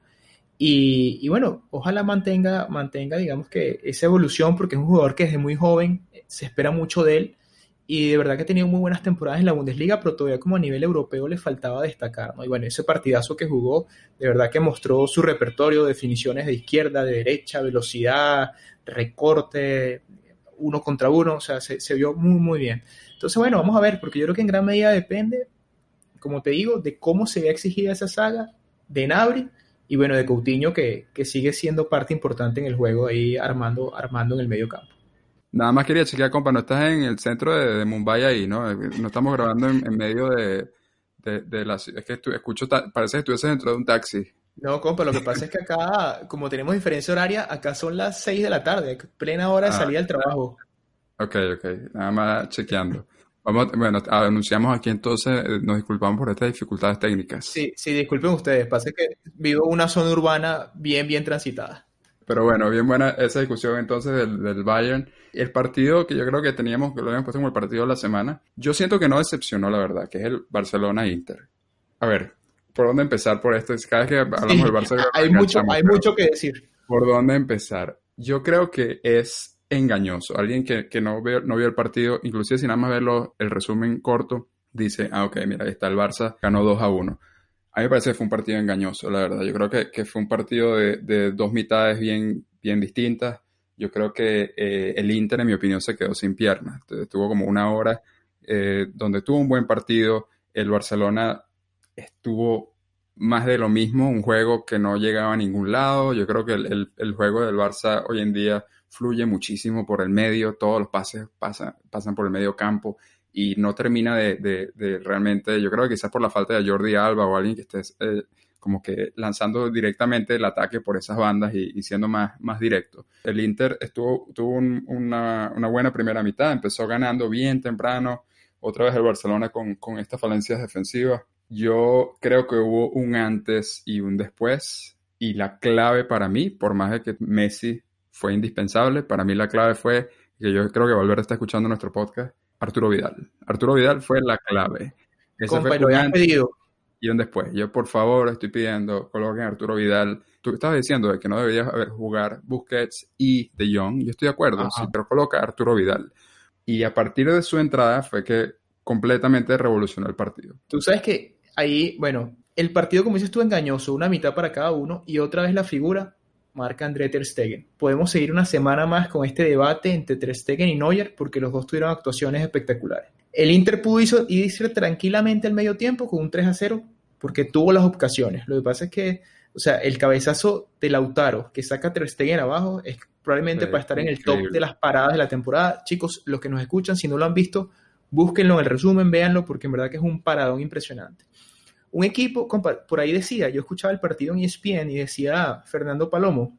Y, y, bueno, ojalá mantenga, mantenga, digamos que esa evolución, porque es un jugador que desde muy joven se espera mucho de él y de verdad que ha tenido muy buenas temporadas en la Bundesliga, pero todavía como a nivel europeo le faltaba destacar, ¿no? Y bueno, ese partidazo que jugó, de verdad que mostró su repertorio, definiciones de izquierda, de derecha, velocidad, recorte, uno contra uno, o sea, se, vio muy, muy bien. Entonces, bueno, vamos a ver, porque yo creo que en gran medida depende, como te digo, de cómo se vea exigida esa saga, de Nabri, y bueno, de Coutinho, que, que sigue siendo parte importante en el juego ahí armando, armando en el medio campo. Nada más quería chequear, compa, no estás en el centro de, Mumbai ahí, ¿no? No estamos grabando en, medio de, de, la... Es que escucho, parece que estuvieses dentro de un taxi. No, compa, lo que pasa es que acá, como tenemos diferencia horaria, acá son las 6 de la tarde, plena hora de ah, salida del trabajo. Ok, ok, nada más chequeando. Vamos, bueno, anunciamos aquí entonces, eh, nos disculpamos por estas dificultades técnicas. Sí, sí, disculpen ustedes, pasa que vivo en una zona urbana bien, bien transitada. Pero bueno, bien buena esa discusión entonces del, del, Bayern. El partido que yo creo que teníamos, que lo habíamos puesto como el partido de la semana, yo siento que no decepcionó, la verdad, que es el Barcelona-Inter. A ver, ¿por dónde empezar por esto? Cada vez que hablamos del Barcelona... Hay, mucho, hay mucho que decir. ¿Por dónde empezar? Yo creo que es engañoso. Alguien que, que no, vio, no vio el partido, inclusive si nada más verlo, el resumen corto, dice, ah, ok, mira, ahí está el Barça, ganó 2 a 1. A mí me parece que fue un partido engañoso, la verdad. Yo creo que, que fue un partido de, de, dos mitades bien, bien distintas. Yo creo que eh, el Inter, en mi opinión, se quedó sin piernas. Estuvo como una hora eh, donde tuvo un buen partido. El Barcelona estuvo más de lo mismo, un juego que no llegaba a ningún lado. Yo creo que el, el, juego del Barça hoy en día fluye muchísimo por el medio, todos los pases pasan, pasan por el medio campo y no termina de, realmente, yo creo que quizás por la falta de Jordi Alba o alguien que esté eh, como que lanzando directamente el ataque por esas bandas y, siendo más, más directo. El Inter estuvo, tuvo una, buena primera mitad, empezó ganando bien temprano, otra vez el Barcelona con, con estas falencias defensivas. Yo creo que hubo un antes y un después y la clave para mí, por más de que Messi fue indispensable, para mí la clave fue que yo creo que volver a estar escuchando nuestro podcast Arturo Vidal. Arturo Vidal fue la clave. Ese fue lo pedido. Y un después. Yo, por favor, estoy pidiendo, coloquen a Arturo Vidal. Tú estabas diciendo de que no deberías haber jugar Busquets y De Jong. Yo estoy de acuerdo, sí, pero coloca a Arturo Vidal. Y a partir de su entrada fue que completamente revolucionó el partido. Tú sabes que ahí, bueno, el partido, como dices tú, engañoso, una mitad para cada uno y otra vez la figura marca André Ter Stegen. Podemos seguir una semana más con este debate entre Ter Stegen y Neuer porque los dos tuvieron actuaciones espectaculares. El Inter pudo irse tranquilamente al medio tiempo con un 3 a 0 porque tuvo las ocasiones. Lo que pasa es que, o sea, el cabezazo de Lautaro que saca Ter Stegen abajo es probablemente para estar en el top de las paradas de la temporada. Chicos, los que nos escuchan, si no lo han visto, búsquenlo en el resumen, véanlo porque en verdad que es un paradón impresionante. Un equipo, por ahí decía, yo escuchaba el partido en ESPN y decía Fernando Palomo,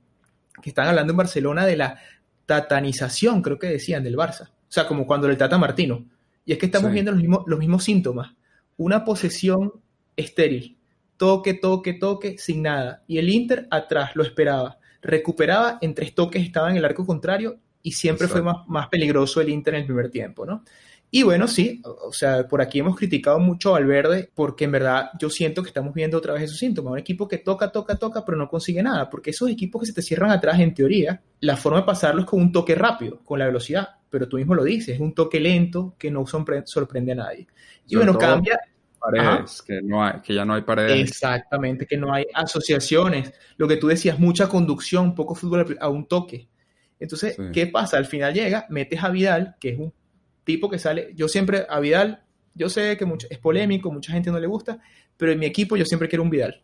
que están hablando en Barcelona de la tatanización, creo que decían, del Barça. O sea, como cuando el Tata Martino. Y es que estamos viendo los mismos, los mismos síntomas. Una posesión estéril. Toque, toque, toque, sin nada. Y el Inter atrás lo esperaba. Recuperaba, en tres toques estaba en el arco contrario y siempre fue más, más peligroso el Inter en el primer tiempo, ¿no? Y bueno, sí, o sea, por aquí hemos criticado mucho al Verde porque en verdad yo siento que estamos viendo otra vez esos síntomas. Un equipo que toca, toca, toca, pero no consigue nada. Porque esos equipos que se te cierran atrás, en teoría, la forma de pasarlo es con un toque rápido, con la velocidad. Pero tú mismo lo dices, es un toque lento que no sorprende a nadie. Y bueno, cambia. Paredes, que, no hay, que ya no hay paredes. Exactamente, que no hay asociaciones. Lo que tú decías, mucha conducción, poco fútbol a un toque. Entonces, ¿qué pasa? Al final llega, metes a Vidal, que es un tipo que sale, yo siempre a Vidal, yo sé que mucho, es polémico, mucha gente no le gusta, pero en mi equipo yo siempre quiero un Vidal.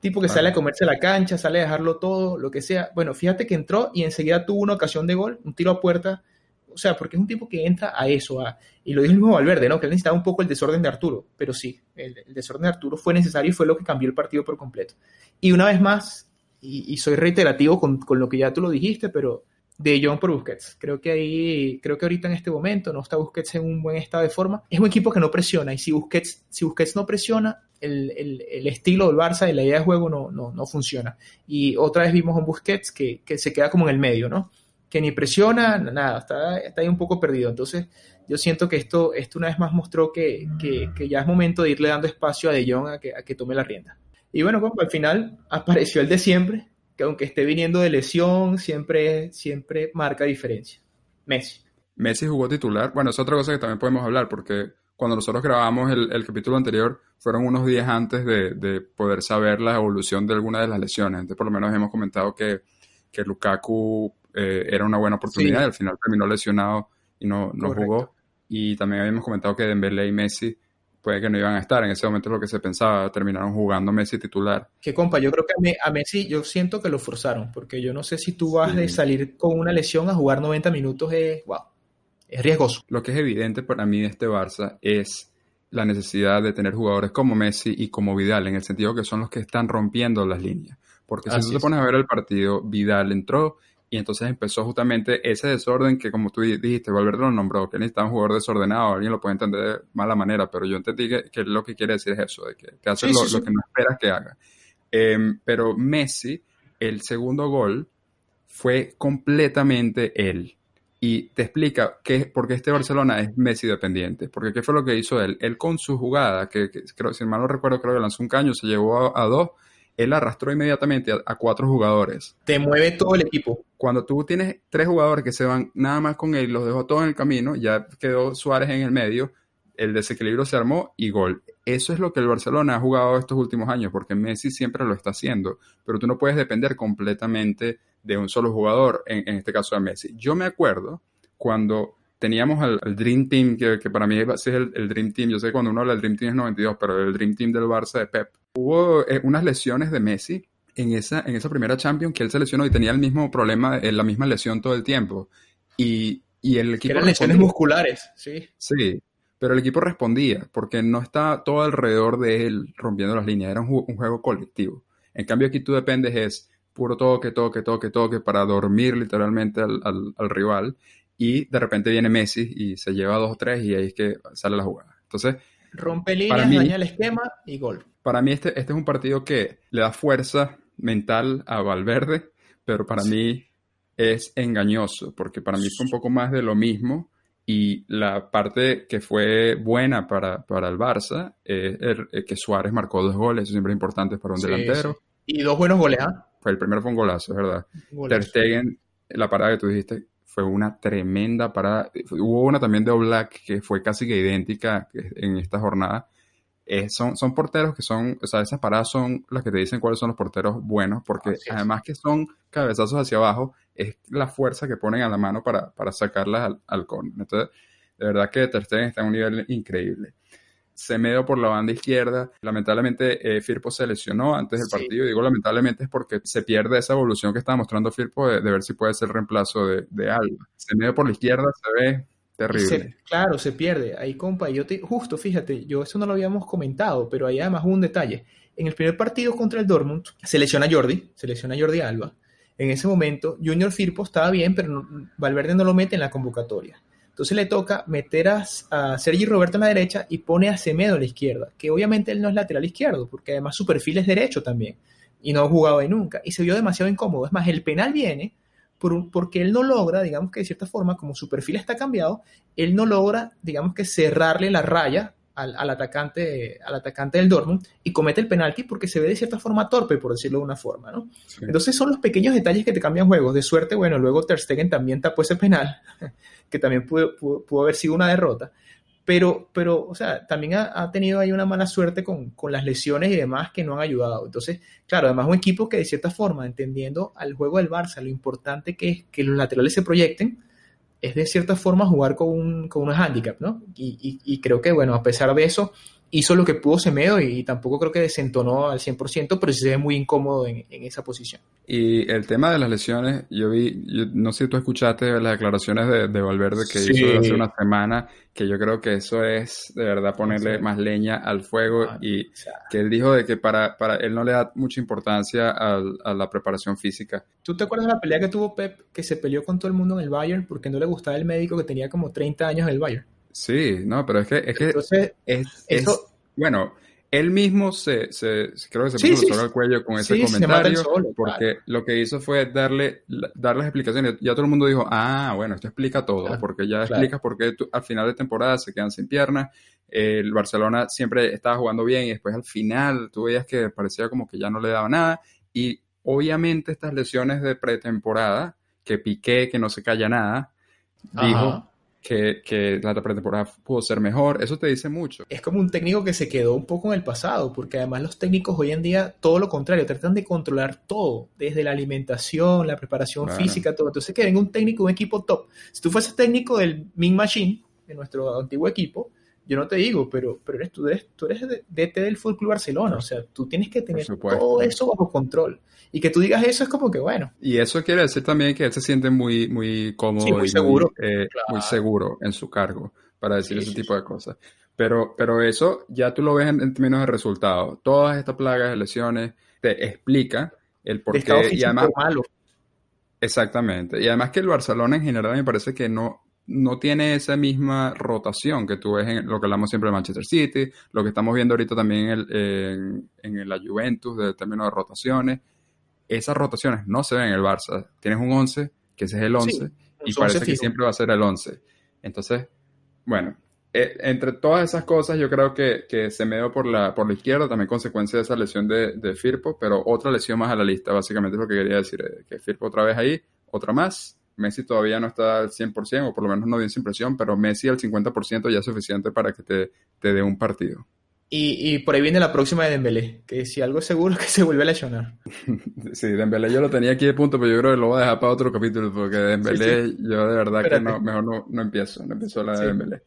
Tipo que sale a comerse la cancha, sale a dejarlo todo, lo que sea. Bueno, fíjate que entró y enseguida tuvo una ocasión de gol, un tiro a puerta. O sea, porque es un tipo que entra a eso, y lo dijo el mismo Valverde, ¿no? Que él necesitaba un poco el desorden de Arturo, pero sí, el, desorden de Arturo fue necesario y fue lo que cambió el partido por completo. Y una vez más, y, soy reiterativo con, con, lo que ya tú lo dijiste, pero de John por Busquets. Creo que ahí, creo que ahorita en este momento no está Busquets en un buen estado de forma. Es un equipo que no presiona y si Busquets, si Busquets no presiona, el, el, estilo del Barça y la idea de juego no, no, no, funciona. Y otra vez vimos a un Busquets que, que, se queda como en el medio, ¿no? Que ni presiona, nada, está, está ahí un poco perdido. Entonces, yo siento que esto, esto una vez más mostró que, que, que ya es momento de irle dando espacio a De Jong a que, a que tome la rienda. Y bueno, como al final apareció el de siempre, que aunque esté viniendo de lesión, siempre, siempre marca diferencia. Messi. Messi jugó titular. Bueno, es otra cosa que también podemos hablar, porque cuando nosotros grabamos el, capítulo anterior, fueron unos días antes de, poder saber la evolución de alguna de las lesiones. Entonces, por lo menos hemos comentado que, que Lukaku eh, era una buena oportunidad y al final terminó lesionado y no, no jugó. Y también habíamos comentado que Dembélé y Messi puede que no iban a estar. En ese momento es lo que se pensaba, terminaron jugando Messi titular. Que compa, yo creo que a Messi yo siento que lo forzaron, porque yo no sé si tú vas de salir con una lesión a jugar 90 minutos, es, wow, es riesgoso. Lo que es evidente para mí de este Barça es la necesidad de tener jugadores como Messi y como Vidal, en el sentido que son los que están rompiendo las líneas. Porque si tú te pones a ver el partido, Vidal entró y entonces empezó justamente ese desorden que, como tú dijiste, Valverde lo nombró, que necesitaba un jugador desordenado. Alguien lo puede entender de mala manera, pero yo entendí que, lo que quiere decir es eso, de que, hace lo, que no esperas que haga. Em, pero Messi, el segundo gol, fue completamente él. Y te explica que, por qué este Barcelona es Messi dependiente. Porque ¿qué fue lo que hizo él? Él con su jugada, que, creo, si mal no recuerdo, creo que lanzó un caño, se llevó a dos él arrastró inmediatamente a, cuatro jugadores. Te mueve todo el equipo. Cuando tú tienes tres jugadores que se van nada más con él, los dejó todos en el camino, ya quedó Suárez en el medio, el desequilibrio se armó y gol. Eso es lo que el Barcelona ha jugado estos últimos años, porque Messi siempre lo está haciendo, pero tú no puedes depender completamente de un solo jugador, en, este caso de Messi. Yo me acuerdo cuando teníamos el, Dream Team, que, para mí es el, el, Dream Team, yo sé que cuando uno habla del Dream Team es 92, pero el Dream Team del Barça de Pep, hubo eh, unas lesiones de Messi en esa, en esa primera Champions que él se lesionó y tenía el mismo problema, eh, la misma lesión todo el tiempo. Y, y el equipo... Eran lesiones musculares, sí. Sí, pero el equipo respondía porque no estaba todo alrededor de él rompiendo las líneas, era un, juego colectivo. En cambio aquí tú dependes es puro toque, toque, toque, toque para dormir literalmente al, al, rival y de repente viene Messi y se lleva dos o tres y ahí es que sale la jugada. Entonces... Rompe líneas, daña el esquema y gol para mí este, este es un partido que le da fuerza mental a Valverde, pero para mí es engañoso, porque para mí fue un poco más de lo mismo y la parte que fue buena para, para el Barça es que Suárez marcó dos goles, eso siempre es importante para un delantero. Y dos buenos goles, ¿ah? Fue el primero fue un golazo, es verdad. Ter Stegen, la parada que tú dijiste, fue una tremenda parada. Hubo una también de Oblak que fue casi que idéntica en esta jornada eh, son, son porteros que son, o sea, esas paradas son las que te dicen cuáles son los porteros buenos, porque además que son cabezazos hacia abajo, es la fuerza que ponen a la mano para, para sacarlas al, al Entonces, de verdad que Ter Stegen está a un nivel increíble. Semedo por la banda izquierda. Lamentablemente, eh, Firpo se lesionó antes del partido. Digo lamentablemente es porque se pierde esa evolución que estaba mostrando Firpo de, ver si puede ser reemplazo de, de Alba. Semedo por la izquierda se ve Terrible. claro, se pierde. Ahí, compa, yo te, justo, fíjate, yo eso no lo habíamos comentado, pero hay además un detalle. En el primer partido contra el Dortmund, se lesiona Jordi, se lesiona Jordi Alba. En ese momento, Junior Firpo estaba bien, pero Valverde no lo mete en la convocatoria. Entonces le toca meter a, Sergi Roberto en la derecha y pone a Semedo a la izquierda, que obviamente él no es lateral izquierdo, porque además su perfil es derecho también, y no ha jugado ahí nunca, y se vio demasiado incómodo. Es más, el penal viene porque él no logra, digamos que de cierta forma, como su perfil está cambiado, él no logra, digamos que cerrarle la raya al, atacante, al atacante del Dortmund y comete el penalti porque se ve de cierta forma torpe, por decirlo de una forma, ¿no? Entonces son los pequeños detalles que te cambian juegos. De suerte, bueno, luego Ter Stegen también tapó ese penal, que también pudo, pudo haber sido una derrota pero, pero, o sea, también ha, tenido ahí una mala suerte con, con, las lesiones y demás que no han ayudado. Entonces, claro, además un equipo que de cierta forma, entendiendo al juego del Barça, lo importante que es que los laterales se proyecten, es de cierta forma jugar con, un, con unos handicap, ¿no? Y, y, y creo que, bueno, a pesar de eso, hizo lo que pudo Semedo y, tampoco creo que desentonó al 100%, pero sí se ve muy incómodo en, esa posición. Y el tema de las lesiones, yo vi, no sé si tú escuchaste las declaraciones de, de Valverde que hizo hace una semana, que yo creo que eso es de verdad ponerle más leña al fuego ah, y que él dijo de que para, para él no le da mucha importancia a, a, la preparación física. ¿Tú te acuerdas de la pelea que tuvo Pep, que se peleó con todo el mundo en el Bayern porque no le gustaba el médico que tenía como 30 años en el Bayern? Sí, no, pero es que, es que Entonces, es, bueno, él mismo se, se creo que se puso sí, el cuello con ese comentario porque lo que hizo fue darle, dar las explicaciones. Ya todo el mundo dijo, ah, bueno, esto explica todo, porque ya explica por qué al final de temporada se quedan sin piernas. El Barcelona siempre estaba jugando bien y después al final tú veías que parecía como que ya no le daba nada. Y obviamente estas lesiones de pretemporada, que Piqué, que no se calla nada, dijo que, que, la pretemporada pudo ser mejor, eso te dice mucho. Es como un técnico que se quedó un poco en el pasado, porque además los técnicos hoy en día, todo lo contrario, tratan de controlar todo, desde la alimentación, la preparación física, todo. Entonces, que venga un técnico, un equipo top. Si tú fueses técnico del Min Machine, de nuestro antiguo equipo, yo no te digo, pero, pero eres, tú eres, tú eres DT del Fútbol Club Barcelona, o sea, tú tienes que tener todo eso bajo control. Y que tú digas eso es como que bueno. Y eso quiere decir también que él se siente muy, muy cómodo muy y seguro. Eh, muy, seguro en su cargo para decir ese tipo de cosas. Pero, pero eso ya tú lo ves en, términos de resultados. Todas estas plagas de lesiones te explica el por qué. Y además, malo. Exactamente. Y además que el Barcelona en general me parece que no, no tiene esa misma rotación que tú ves en lo que hablamos siempre de Manchester City, lo que estamos viendo ahorita también en, en, la Juventus de términos de rotaciones. Esas rotaciones no se ven en el Barça. Tienes un 11, que ese es el 11, y parece que siempre va a ser el 11. Entonces, bueno, eh, entre todas esas cosas yo creo que, que se me dio por la, por la izquierda, también consecuencia de esa lesión de, de Firpo, pero otra lesión más a la lista, básicamente es lo que quería decir, eh, que Firpo otra vez ahí, otra más, Messi todavía no está al 100%, o por lo menos no dio esa impresión, pero Messi al 50% ya es suficiente para que te, te dé un partido. Y, y, por ahí viene la próxima de Dembélé, que si algo es seguro es que se vuelve a lesionar. sí, Dembélé yo lo tenía aquí de punto, pero yo creo que lo voy a dejar para otro capítulo, porque Dembélé yo de verdad que no, mejor no, no, empiezo, no empiezo la de Dembélé.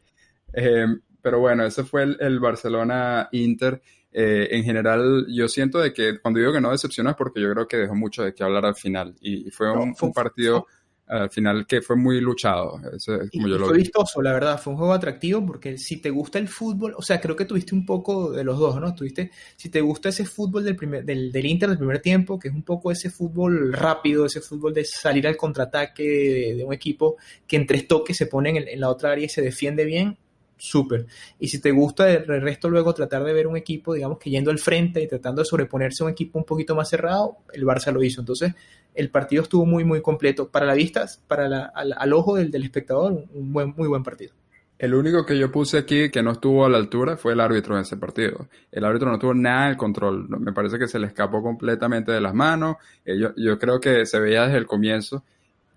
Eh, pero bueno, ese fue el, el Barcelona-Inter. Eh, en general, yo siento de que cuando digo que no decepciona es porque yo creo que dejó mucho de qué hablar al final. Y, fue, un, fue, un, partido al final que fue muy luchado. fue vistoso, la verdad, fue un juego atractivo porque si te gusta el fútbol, o sea, creo que tuviste un poco de los dos, ¿no? Tuviste, si te gusta ese fútbol del, primer, del, del Inter del primer tiempo, que es un poco ese fútbol rápido, ese fútbol de salir al contraataque de, un equipo que en tres toques se pone en, en la otra área y se defiende bien, súper. Y si te gusta el resto luego tratar de ver un equipo, digamos que yendo al frente y tratando de sobreponerse a un equipo un poquito más cerrado, el Barça lo hizo. Entonces, el partido estuvo muy, muy completo. Para la vista, para al, ojo del, espectador, un buen, muy buen partido. El único que yo puse aquí que no estuvo a la altura fue el árbitro en ese partido. El árbitro no tuvo nada de control. Me parece que se le escapó completamente de las manos. Eh, yo, yo creo que se veía desde el comienzo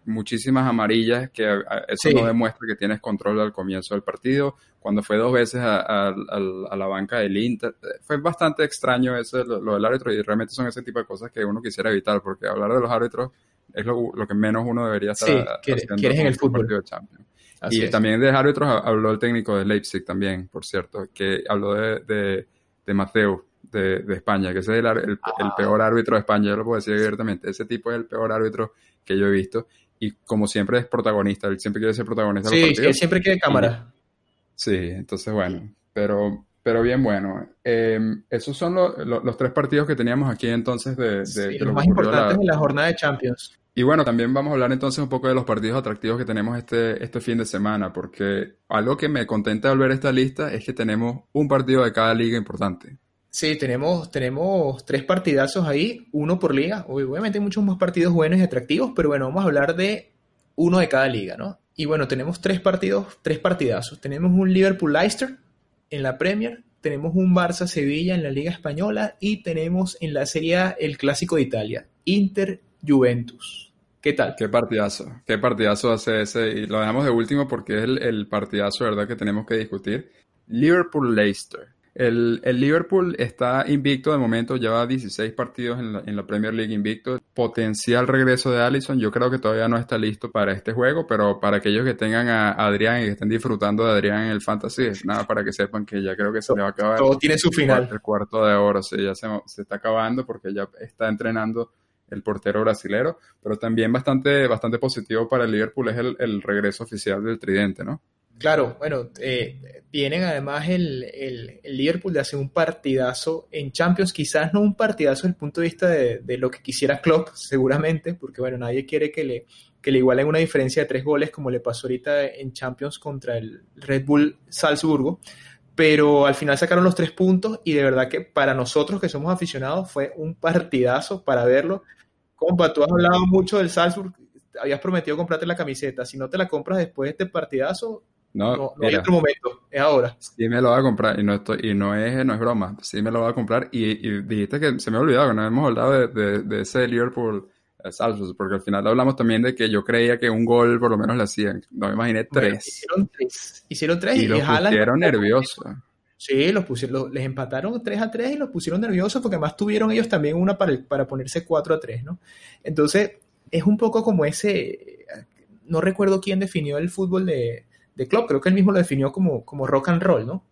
muchísimas amarillas, que eso no demuestra que tienes control al comienzo del partido. Cuando fue dos veces a, la banca del Inter, fue bastante extraño eso, lo, del árbitro, y realmente son ese tipo de cosas que uno quisiera evitar, porque hablar de los árbitros es lo, que menos uno debería estar haciendo en el fútbol. de Champions. y también de árbitros habló el técnico de Leipzig también, por cierto, que habló de, de, de Mateo, de, España, que ese es el, el, ah. peor árbitro de España, yo lo puedo decir abiertamente. Ese tipo es el peor árbitro que yo he visto. Y como siempre es protagonista, él siempre quiere ser protagonista. Sí, él siempre quiere cámara. sí, entonces bueno, pero, pero bien bueno. Em, esos son los tres partidos que teníamos aquí entonces de, de, los más importantes de la jornada de Champions. Y bueno, también vamos a hablar entonces un poco de los partidos atractivos que tenemos este, este fin de semana, porque algo que me contenta al ver esta lista es que tenemos un partido de cada liga importante. Sí, tenemos, tenemos tres partidazos ahí, uno por liga. Obviamente hay muchos más partidos buenos y atractivos, pero bueno, vamos a hablar de uno de cada liga, ¿no? Y bueno, tenemos tres partidos, tres partidazos. Tenemos un Liverpool-Leicester en la Premier, tenemos un Barça-Sevilla en la Liga Española y tenemos en la Serie A el Clásico de Italia, Inter-Juventus. ¿Qué tal? Qué partidazo, qué partidazo hace ese. Y lo dejamos de último porque es el, el partidazo, ¿verdad?, que tenemos que discutir. Liverpool-Leicester. El, Liverpool está invicto de momento, lleva 16 partidos en la, Premier League invicto. Potencial regreso de Allison, yo creo que todavía no está listo para este juego, pero para aquellos que tengan a Adrián y que estén disfrutando de Adrián en el Fantasy, es nada para que sepan que ya creo que se le va a acabar. Todo tiene su final. El cuarto de oro, sí, ya se, está acabando porque ya está entrenando el portero brasilero, pero también bastante, bastante positivo para el Liverpool es el, el regreso oficial del tridente, ¿no? Claro, bueno, eh, vienen además el, el, Liverpool de hacer un partidazo en Champions, quizás no un partidazo desde el punto de vista de, lo que quisiera Klopp, seguramente, porque bueno, nadie quiere que le, que le igualen una diferencia de tres goles como le pasó ahorita en Champions contra el Red Bull Salzburgo, pero al final sacaron los tres puntos y de verdad que para nosotros que somos aficionados fue un partidazo para verlo. Compa, tú has hablado mucho del Salzburg, habías prometido comprarte la camiseta, si no te la compras después de este partidazo, no, no, hay otro momento, es ahora. Sí me lo va a comprar y no estoy, y no es, no es broma, sí me lo va a comprar y, dijiste que se me ha olvidado que no hemos hablado de, de, ese Liverpool eh, Salzburg, porque al final hablamos también de que yo creía que un gol por lo menos le hacían, no me imaginé tres. hicieron tres, hicieron tres y, y los pusieron nerviosos. Sí, los pusieron, les empataron 3 a 3 y los pusieron nerviosos porque además tuvieron ellos también una para, para ponerse 4 a 3, ¿no? Entonces, es un poco como ese, no recuerdo quién definió el fútbol de, de Klopp, creo que él mismo lo definió como, como rock and roll, ¿no?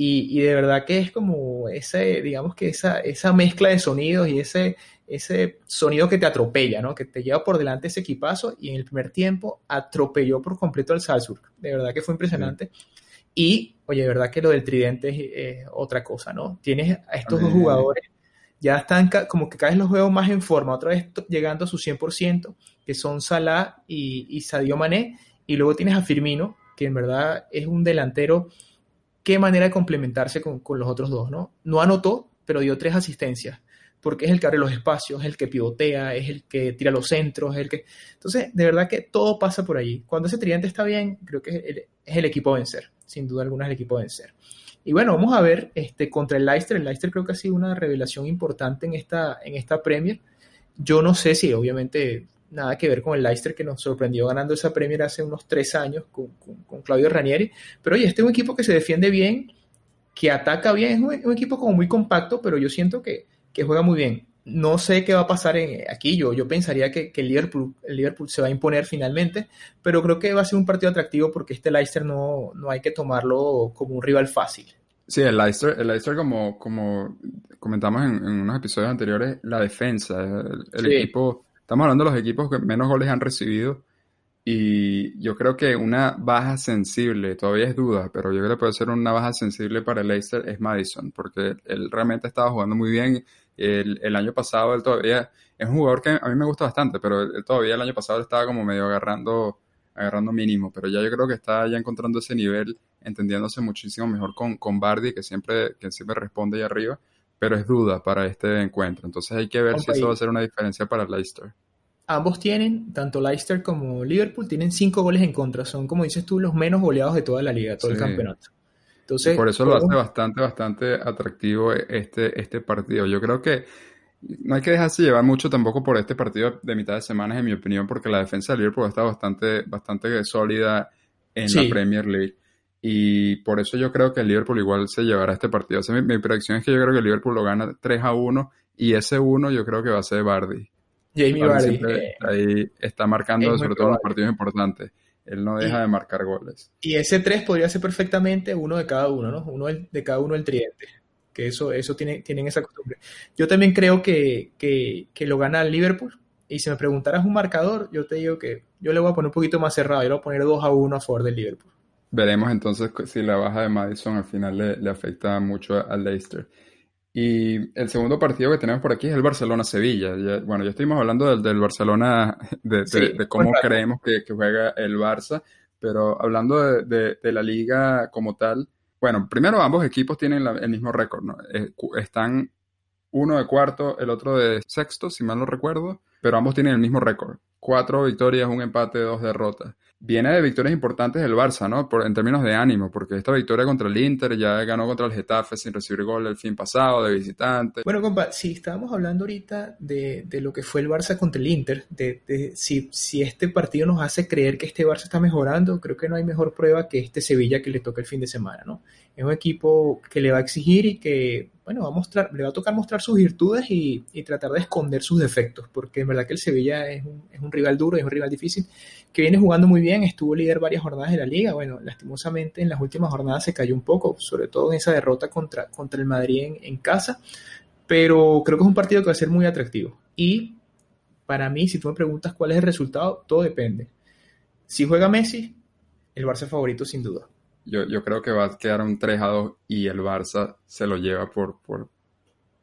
Y, de verdad que es como ese, digamos que esa, esa mezcla de sonidos y ese, ese sonido que te atropella, ¿no? Que te lleva por delante ese equipazo y en el primer tiempo atropelló por completo al Salzburg. De verdad que fue impresionante. Y, oye, de verdad que lo del tridente es, otra cosa, ¿no? Tienes a estos dos jugadores, ya están como que cada vez los veo más en forma, otra vez llegando a su 100%, que son Salah y, y Sadio Mané, y luego tienes a Firmino, que en verdad es un delantero. Qué manera de complementarse con, los otros dos, ¿no? No anotó, pero dio tres asistencias, porque es el que abre los espacios, es el que pivotea, es el que tira los centros, es el que... Entonces, de verdad que todo pasa por allí. Cuando ese tridente está bien, creo que es el, equipo a vencer. Sin duda alguna es el equipo vencer. Y bueno, vamos a ver este, contra el Leicester. El Leicester creo que ha sido una revelación importante en esta, en esta Premier. Yo no sé si obviamente nada que ver con el Leicester que nos sorprendió ganando esa Premier hace unos tres años con, Claudio Ranieri. Pero oye, este es un equipo que se defiende bien, que ataca bien, es un, equipo como muy compacto, pero yo siento que, juega muy bien. No sé qué va a pasar aquí, yo, yo pensaría que, el, Liverpool, el Liverpool se va a imponer finalmente, pero creo que va a ser un partido atractivo porque este Leicester no, no hay que tomarlo como un rival fácil. Sí, el Leicester, el Leicester como, como comentamos en, unos episodios anteriores, la defensa, el, equipo Estamos hablando de los equipos que menos goles han recibido y yo creo que una baja sensible, todavía es duda, pero yo creo que puede ser una baja sensible para el Leicester es Madison, porque él realmente estaba jugando muy bien. El, el año pasado él todavía es un jugador que a mí me gusta bastante, pero él todavía el año pasado estaba como medio agarrando, agarrando mínimo, pero ya yo creo que está ya encontrando ese nivel, entendiéndose muchísimo mejor con, con Bardi, que siempre, que siempre responde ahí arriba pero es duda para este encuentro. Entonces hay que ver si eso va a ser una diferencia para Leicester. Ambos tienen, tanto Leicester como Liverpool, tienen cinco goles en contra. Son, como dices tú, los menos goleados de toda la liga, todo el campeonato. Entonces, por eso lo hace bastante, bastante atractivo este, este partido. Yo creo que no hay que dejarse llevar mucho tampoco por este partido de mitad de semana, en mi opinión, porque la defensa de Liverpool está bastante, bastante sólida en la Premier League. Y por eso yo creo que el Liverpool igual se llevará este partido. mi, predicción es que yo creo que el Liverpool lo gana 3 a 1 y ese 1 yo creo que va a ser Bardi. Jamie Bardi. Eh, ahí está marcando sobre todo en los partidos importantes. Él no deja de marcar goles. Y ese 3 podría ser perfectamente uno de cada uno, ¿no? Uno de cada uno el tridente. Que eso, eso tiene, tienen esa costumbre. Yo también creo que, que, que lo gana el Liverpool. Y si me preguntaras un marcador, yo te digo que yo le voy a poner un poquito más cerrado, yo le voy a poner 2 a 1 a favor del Liverpool. Veremos entonces si la baja de Madison al final le, afecta mucho al Leicester. Y el segundo partido que tenemos por aquí es el Barcelona-Sevilla. Bueno, ya estuvimos hablando del, Barcelona, de, cómo creemos que, juega el Barça, pero hablando de, la liga como tal, bueno, primero ambos equipos tienen el mismo récord, ¿no? Eh, están uno de cuarto, el otro de sexto, si mal no recuerdo, pero ambos tienen el mismo récord. Cuatro victorias, un empate, dos derrotas. Viene de victorias importantes el Barça, ¿no? Por, en términos de ánimo, porque esta victoria contra el Inter ya ganó contra el Getafe sin recibir gol el fin pasado de visitante. Bueno, compa, si estábamos hablando ahorita de, lo que fue el Barça contra el Inter, de, si, si este partido nos hace creer que este Barça está mejorando, creo que no hay mejor prueba que este Sevilla que le toca el fin de semana, ¿no? Es un equipo que le va a exigir y que bueno, va a mostrar, le va a tocar mostrar sus virtudes y, tratar de esconder sus defectos, porque en verdad que el Sevilla es un, es un, rival duro, es un rival difícil, que viene jugando muy bien, estuvo líder varias jornadas de la liga, bueno, lastimosamente en las últimas jornadas se cayó un poco, sobre todo en esa derrota contra, contra el Madrid en, casa, pero creo que es un partido que va a ser muy atractivo. Y para mí, si tú me preguntas cuál es el resultado, todo depende. Si juega Messi, el Barça favorito sin duda. Yo, yo creo que va a quedar un 3 a 2 y el Barça se lo lleva por, por,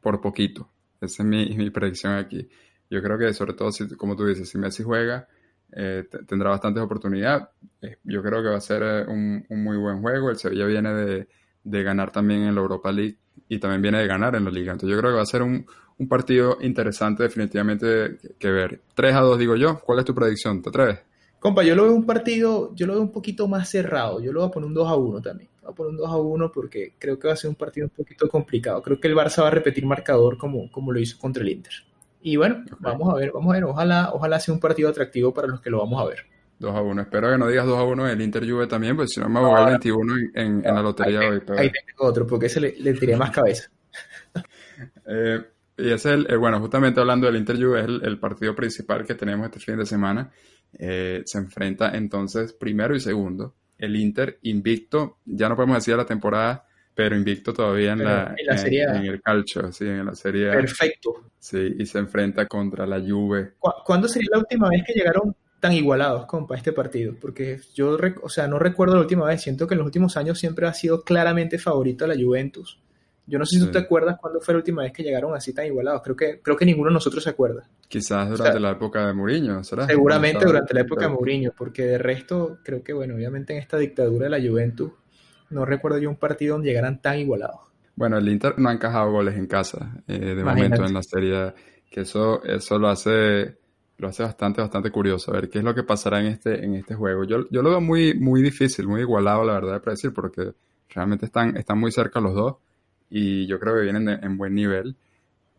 por poquito. Esa es mi, mi, predicción aquí. Yo creo que sobre todo, si, como tú dices, si Messi juega, eh, tendrá bastantes oportunidades. Eh, yo creo que va a ser eh, un, un, muy buen juego. El Sevilla viene de, de, ganar también en la Europa League y también viene de ganar en la Liga. Entonces yo creo que va a ser un, un partido interesante definitivamente que, que ver. 3 a 2 digo yo. ¿Cuál es tu predicción? ¿Te atreves? Compa, yo lo veo un partido, yo lo veo un poquito más cerrado. Yo lo voy a poner un 2 a 1 también. Voy a poner un 2 a 1 porque creo que va a ser un partido un poquito complicado. Creo que el Barça va a repetir marcador como, como lo hizo contra el Inter. Y bueno, vamos a ver, vamos a ver. Ojalá, ojalá sea un partido atractivo para los que lo vamos a ver. 2 a 1. Espero que no digas 2 a 1 el Inter Juve también, pues si no me voy a jugar el 21 en, en, la lotería ahí, hoy. Ahí tengo otro, porque ese le, le tiré más cabeza. eh, y ese es el, bueno, justamente hablando del Inter Juve, es el, partido principal que tenemos este fin de semana. Eh, se enfrenta entonces primero y segundo. El Inter invicto, ya no podemos decir la temporada, pero invicto todavía en, la, en, el calcio, sí, en la serie. Perfecto. Sí, y se enfrenta contra la Juve. ¿Cuándo sería la última vez que llegaron tan igualados, compa, este partido? Porque yo, o sea, no recuerdo la última vez, siento que en los últimos años siempre ha sido claramente favorito a la Juventus. Yo no sé si tú te acuerdas cuándo fue la última vez que llegaron así tan igualados. Creo que, creo que ninguno de nosotros se acuerda. Quizás durante la época de Mourinho, ¿será? Seguramente durante la época de Mourinho, porque de resto, creo que, bueno, obviamente en esta dictadura de la Juventus, no recuerdo yo un partido donde llegaran tan igualados. Bueno, el Inter no ha encajado goles en casa, eh, de momento en la serie, que eso, eso lo hace lo hace bastante, bastante curioso. A ver qué es lo que pasará en este, en este juego. Yo, yo lo veo muy, muy difícil, muy igualado, la verdad, de predecir, porque realmente están, están muy cerca los dos y yo creo que vienen en buen nivel.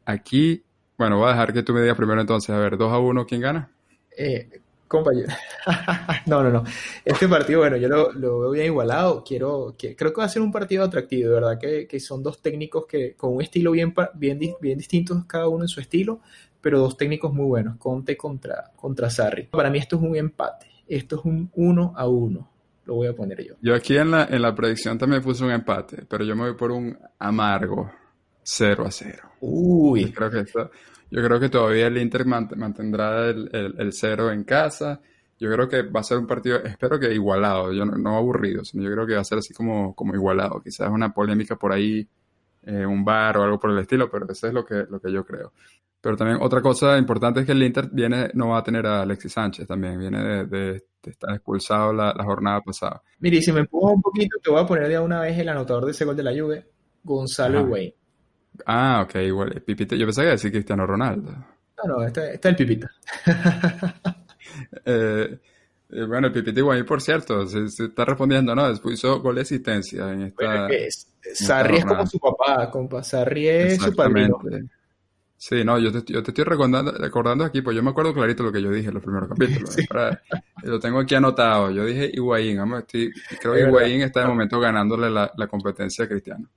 Aquí, bueno, voy a dejar que tú me digas primero entonces, a ver, 2 a 1, ¿quién gana? Eh, compañero. no, no, no. Este partido, bueno, yo lo, veo bien igualado. Quiero, que, creo que va a ser un partido atractivo, de verdad, que, que, son dos técnicos que con un estilo bien, bien, bien distintos cada uno en su estilo, pero dos técnicos muy buenos, Conte contra, contra Sarri. Para mí esto es un empate, esto es un 1 a 1 lo voy a poner yo. Yo aquí en la, en la predicción también puse un empate, pero yo me voy por un amargo 0 a 0. Uy. Yo creo que, yo creo que todavía el Inter mantendrá el, el, cero en casa. Yo creo que va a ser un partido, espero que igualado, yo no, aburrido, sino yo creo que va a ser así como, como igualado. Quizás una polémica por ahí, eh, un bar o algo por el estilo, pero eso es lo que, lo que yo creo. Pero también otra cosa importante es que el Inter viene, no va a tener a Alexis Sánchez también, viene de, estar expulsado la, jornada pasada. Mire, si me empujo un poquito, te voy a poner de una vez el anotador de ese gol de la Juve, Gonzalo Higuaín. Ah, ok, igual. Pipita, yo pensaba que decir Cristiano Ronaldo. No, no, está, está el Pipita. Eh, eh, bueno, el Pipita Higuaín, por cierto, se, está respondiendo, ¿no? Después hizo gol de asistencia en esta... Sarri es como su papá, compa. Sarri es su padrino. Sí, no, yo te, yo te estoy recordando, recordando, aquí, pues yo me acuerdo clarito lo que yo dije en los primeros capítulos. lo tengo aquí anotado. Yo dije Higuaín, vamos, estoy, creo que Higuaín está de momento ganándole la, competencia a Cristiano.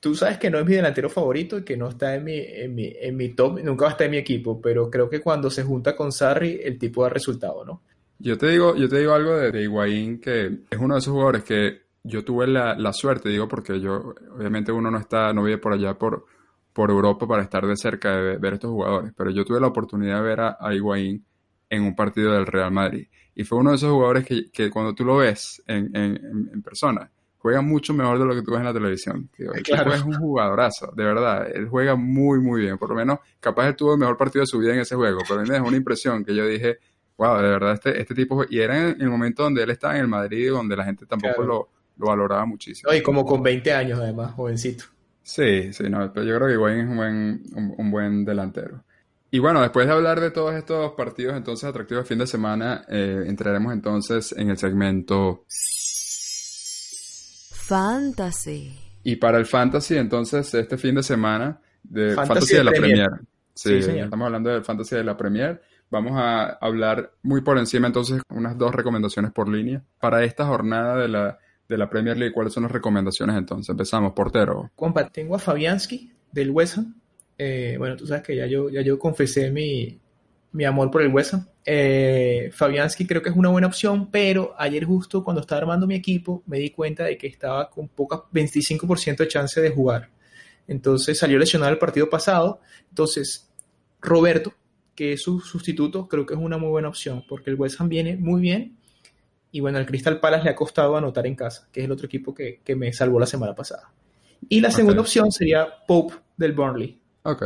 Tú sabes que no es mi delantero favorito y que no está en mi, en mi, en mi top, nunca va a estar en mi equipo, pero creo que cuando se junta con Sarri, el tipo da resultado, ¿no? Yo te digo, yo te digo algo de, de Higuaín que es uno de esos jugadores que yo tuve la, la suerte, digo, porque yo, obviamente uno no está, no vive por allá por, por Europa para estar de cerca de ver estos jugadores, pero yo tuve la oportunidad de ver a, a Higuaín en un partido del Real Madrid. Y fue uno de esos jugadores que, que cuando tú lo ves en, en, en, persona, juega mucho mejor de lo que tú ves en la televisión. claro. Es un jugadorazo, de verdad. Él juega muy, muy bien. Por lo menos, capaz él tuvo el mejor partido de su vida en ese juego. Pero a mí me dejó una impresión que yo dije, wow, de verdad, este, este tipo. Y era en el momento donde él estaba en el Madrid, donde la gente tampoco claro. lo, lo, valoraba muchísimo. y como con 20 años, además, jovencito. Sí, sí, no, pero yo creo que Higuaín es un buen, un, un buen delantero. Y bueno, después de hablar de todos estos partidos entonces atractivos de fin de semana, eh, entraremos entonces en el segmento Fantasy. Y para el Fantasy, entonces, este fin de semana, de Fantasy, fantasy de la Premier. Sí, sí estamos hablando del Fantasy de la Premier. Vamos a hablar muy por encima entonces unas dos recomendaciones por línea. Para esta jornada de la, de la Premier League, ¿cuáles son las recomendaciones entonces? Empezamos, portero. Compa, tengo a Fabianski del West Ham eh, bueno, tú sabes que ya yo, ya yo confesé mi, mi amor por el West Eh, Fabianski creo que es una buena opción, pero ayer justo cuando estaba armando mi equipo me di cuenta de que estaba con poca 25% de chance de jugar. Entonces salió lesionado el partido pasado. Entonces, Roberto, que es su sustituto, creo que es una muy buena opción, porque el West Ham viene muy bien. Y bueno, al Crystal Palace le ha costado anotar en casa, que es el otro equipo que, que me salvó la semana pasada. Y la segunda okay. opción sería Pope del Burnley. Ok,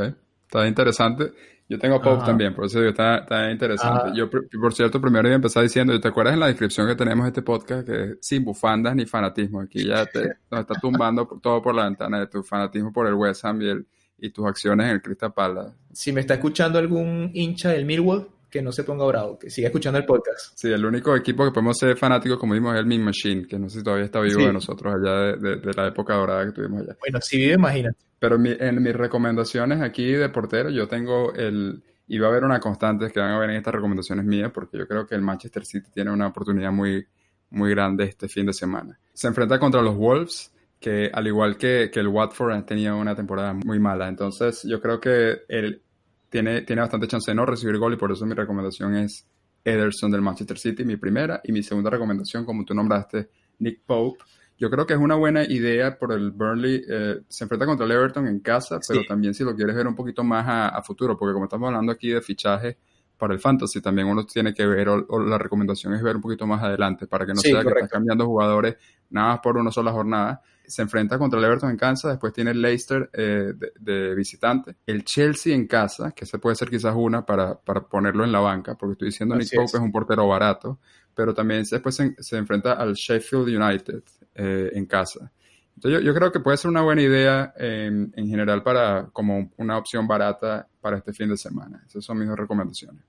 está interesante. Yo tengo a Pope Ajá. también, por eso está, está interesante. Ajá. Yo, por cierto, primero iba a empezar diciendo, ¿te acuerdas en la descripción que tenemos este podcast? Que sin bufandas ni fanatismo. Aquí ya te, nos está tumbando todo por la ventana de tu fanatismo por el West Ham y, el, y tus acciones en el Crystal Palace. Si me está escuchando algún hincha del Millwall, que no se ponga bravo, que siga escuchando el podcast. Sí, el único equipo que podemos ser fanáticos, como vimos, es el Mean Machine, que no sé si todavía está vivo sí. de nosotros allá de, de, de, la época dorada que tuvimos allá. Bueno, si vive, imagínate. Pero mi, en mis recomendaciones aquí de portero, yo tengo el... Y va a haber una constante que van a ver en estas recomendaciones mías, porque yo creo que el Manchester City tiene una oportunidad muy, muy grande este fin de semana. Se enfrenta contra los Wolves, que al igual que, que el Watford han tenido una temporada muy mala. Entonces, yo creo que el, tiene, tiene bastante chance de no recibir gol y por eso mi recomendación es Ederson del Manchester City, mi primera. Y mi segunda recomendación, como tú nombraste, Nick Pope. Yo creo que es una buena idea por el Burnley. Eh, se enfrenta contra el Everton en casa, pero también si lo quieres ver un poquito más a, a, futuro, porque como estamos hablando aquí de fichaje para el fantasy, también uno tiene que ver, o, o la recomendación es ver un poquito más adelante, para que no sí, sea correcto. que estás cambiando jugadores nada más por una sola jornada se enfrenta contra el Everton en casa, después tiene el Leicester eh, de, de, visitante, el Chelsea en casa, que se puede ser quizás una para, para ponerlo en la banca, porque estoy diciendo Nick Pope es. es un portero barato, pero también después se, se enfrenta al Sheffield United eh, en casa. Entonces yo, yo, creo que puede ser una buena idea eh, en general para como una opción barata para este fin de semana. Esas son mis dos recomendaciones.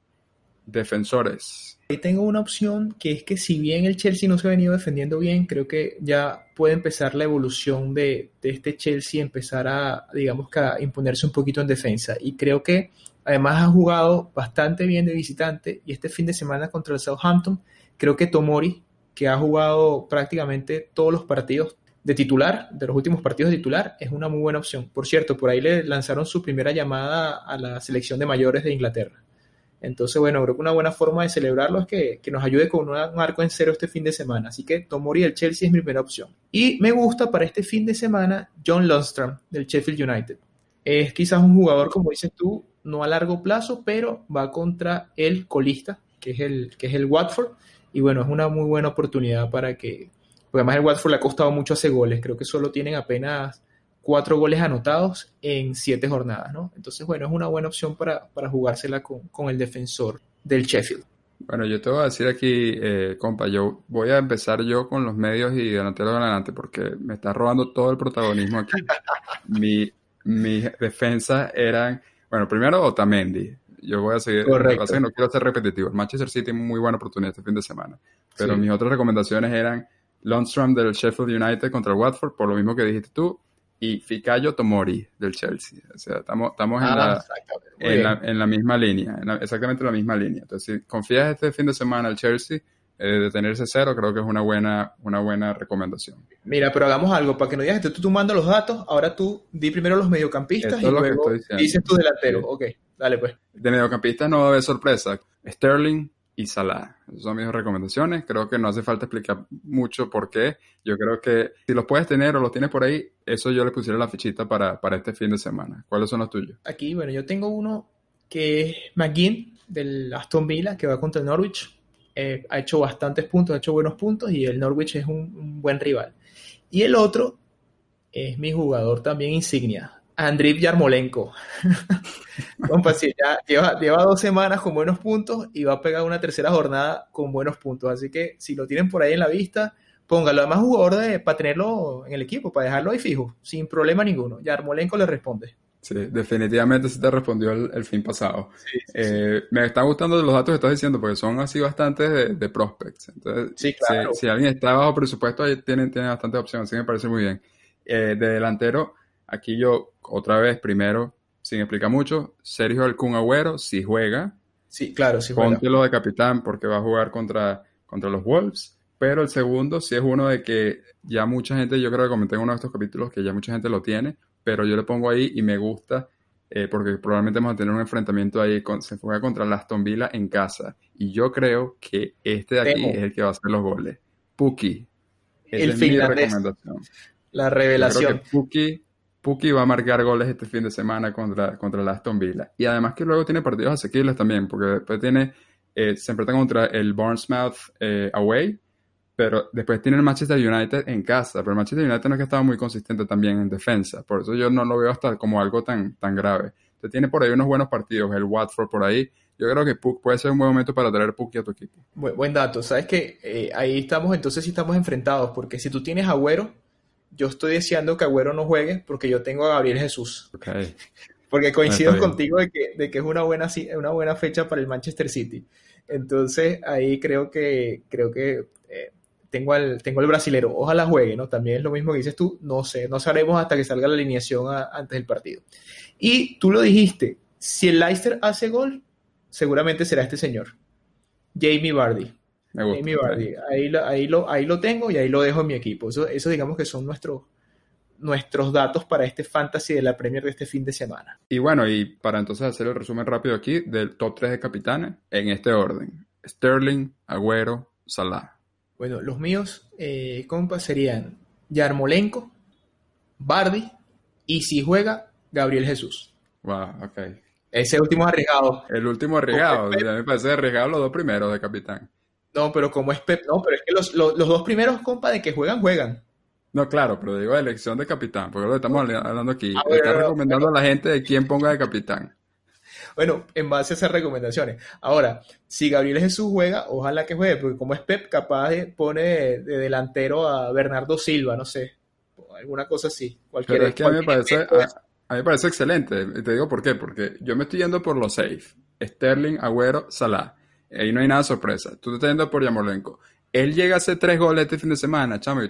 Defensores. Ahí tengo una opción que es que si bien el Chelsea no se ha venido defendiendo bien, creo que ya puede empezar la evolución de, este Chelsea, empezar a, digamos que a imponerse un poquito en defensa. Y creo que además ha jugado bastante bien de visitante y este fin de semana contra el Southampton, creo que Tomori, que ha jugado prácticamente todos los partidos de titular, de los últimos partidos de titular, es una muy buena opción. Por cierto, por ahí le lanzaron su primera llamada a la selección de mayores de Inglaterra. Entonces, bueno, creo que una buena forma de celebrarlo es que, que nos ayude con un arco en cero este fin de semana. Así que Tomori del Chelsea es mi primera opción. Y me gusta para este fin de semana John Lundstrom del Sheffield United. Es quizás un jugador, como dices tú, no a largo plazo, pero va contra el colista, que es el, que es el Watford. Y bueno, es una muy buena oportunidad para que... Porque además el Watford le ha costado mucho hacer goles. Creo que solo tienen apenas cuatro goles anotados en siete jornadas, ¿no? Entonces, bueno, es una buena opción para, para jugársela con, con, el defensor del Sheffield. Bueno, yo te voy a decir aquí, eh, compa, yo voy a empezar yo con los medios y delanteros de adelante porque me está robando todo el protagonismo aquí. mi, mi defensa eran, bueno, primero Otamendi. Yo voy a seguir, Correcto. Que no quiero ser repetitivo. El Manchester City tiene muy buena oportunidad este fin de semana, pero sí. mis otras recomendaciones eran Lundstrom del Sheffield United contra el Watford, por lo mismo que dijiste tú, y Fikayo Tomori del Chelsea. O sea, estamos, estamos en, ah, la, en, la, en, la, misma línea, en la, exactamente la misma línea. Entonces, si confías este fin de semana al Chelsea, eh, de tenerse cero, creo que es una buena, una buena recomendación. Mira, pero hagamos algo, para que no digas, tú, tú mandas los datos, ahora tú di primero los mediocampistas Esto y luego dices tu delantero. Ok, dale pues. De mediocampistas no va a haber sorpresa. Sterling y. Esas son mis recomendaciones. Creo que no hace falta explicar mucho por qué. Yo creo que si los puedes tener o los tienes por ahí, eso yo le pusiera la fichita para, para este fin de semana. ¿Cuáles son los tuyos? Aquí, bueno, yo tengo uno que es McGinn del Aston Villa, que va contra el Norwich. Eh, ha hecho bastantes puntos, ha hecho buenos puntos y el Norwich es un buen rival. Y el otro es mi jugador también insignia, Andriy Yarmolenko. Compa, ya lleva, lleva, dos semanas con buenos puntos y va a pegar una tercera jornada con buenos puntos. Así que si lo tienen por ahí en la vista, póngalo. Además, jugador de, para tenerlo en el equipo, para dejarlo ahí fijo, sin problema ninguno. Yarmolenko le responde. Sí, definitivamente se te respondió el, fin pasado. Eh, me están gustando los datos que estás diciendo porque son así bastantes de, prospects. Entonces, sí, claro. si, alguien está bajo presupuesto, ahí tienen, tienen bastantes opciones, así me parece muy bien. Eh, de delantero, aquí yo otra vez, primero, sin explicar mucho, Sergio Alcún Agüero, si juega. Sí, claro, si juega. Póntelo de capitán porque va a jugar contra, contra los Wolves. Pero el segundo sí es uno de que ya mucha gente, yo creo que comenté en uno de estos capítulos que ya mucha gente lo tiene pero yo le pongo ahí y me gusta eh, porque probablemente vamos a tener un enfrentamiento ahí, con, se juega contra el Aston Villa en casa. Y yo creo que este de aquí es el que va a hacer los goles. Puki. el es mi recomendación. La revelación. Puki, va a marcar goles este fin de semana contra, contra el Aston Villa. Y además que luego tiene partidos asequibles también, porque después tiene, eh, se enfrenta contra el Bournemouth eh, away, pero después tiene el Manchester United en casa, pero el Manchester United no es que estaba muy consistente también en defensa, por eso yo no lo veo hasta como algo tan, tan grave. Entonces tiene por ahí unos buenos partidos, el Watford por ahí, yo creo que puede ser un buen momento para traer Puki a tu equipo. Buen, dato, sabes que eh, ahí estamos, entonces sí estamos enfrentados, porque si tú tienes Agüero, yo estoy deseando que Agüero no juegue porque yo tengo a Gabriel Jesús. Okay. Porque coincido contigo de que, de que es una buena, una buena fecha para el Manchester City. Entonces ahí creo que, creo que eh, tengo el, tengo el brasilero, ojalá juegue, ¿no? También es lo mismo que dices tú, no sé, no sabremos hasta que salga la alineación antes del partido. Y tú lo dijiste, si el Leicester hace gol, seguramente será este señor, Jamie Vardy. Jamie Vardy, ahí lo, ahí, lo, ahí lo tengo y ahí lo dejo en mi equipo. Eso, eso digamos que son nuestros, nuestros datos para este fantasy de la Premier de este fin de semana. Y bueno, y para entonces hacer el resumen rápido aquí del top 3 de capitanes en este orden. Sterling, Agüero, Salah. Bueno, los míos, eh, compas, serían Yarmolenko, Bardi y si juega, Gabriel Jesús. Wow, ok. Ese último arriesgado. El último arriesgado. A mí me parece arriesgado los dos primeros de capitán. No, pero como es Pep, no, pero es que los, dos primeros, compa, de que juegan, juegan. No, claro, pero digo elección de capitán, porque lo estamos hablando aquí. Ah, Está recomendando a la gente de quién ponga de capitán. Bueno, en base a esas recomendaciones. Ahora, si Gabriel Jesús juega, ojalá que juegue, porque como es Pep, capaz de, pone de, delantero a Bernardo Silva, no sé, alguna cosa así. Cualquier, Pero es que a mí, me parece, a, mí me parece excelente. Te digo por qué, porque yo me estoy yendo por los safe. Sterling, Agüero, Salah. Ahí no hay nada sorpresa. Tú te estás yendo por Yamolenko él llega a hacer tres goles este fin de semana, chamo. Y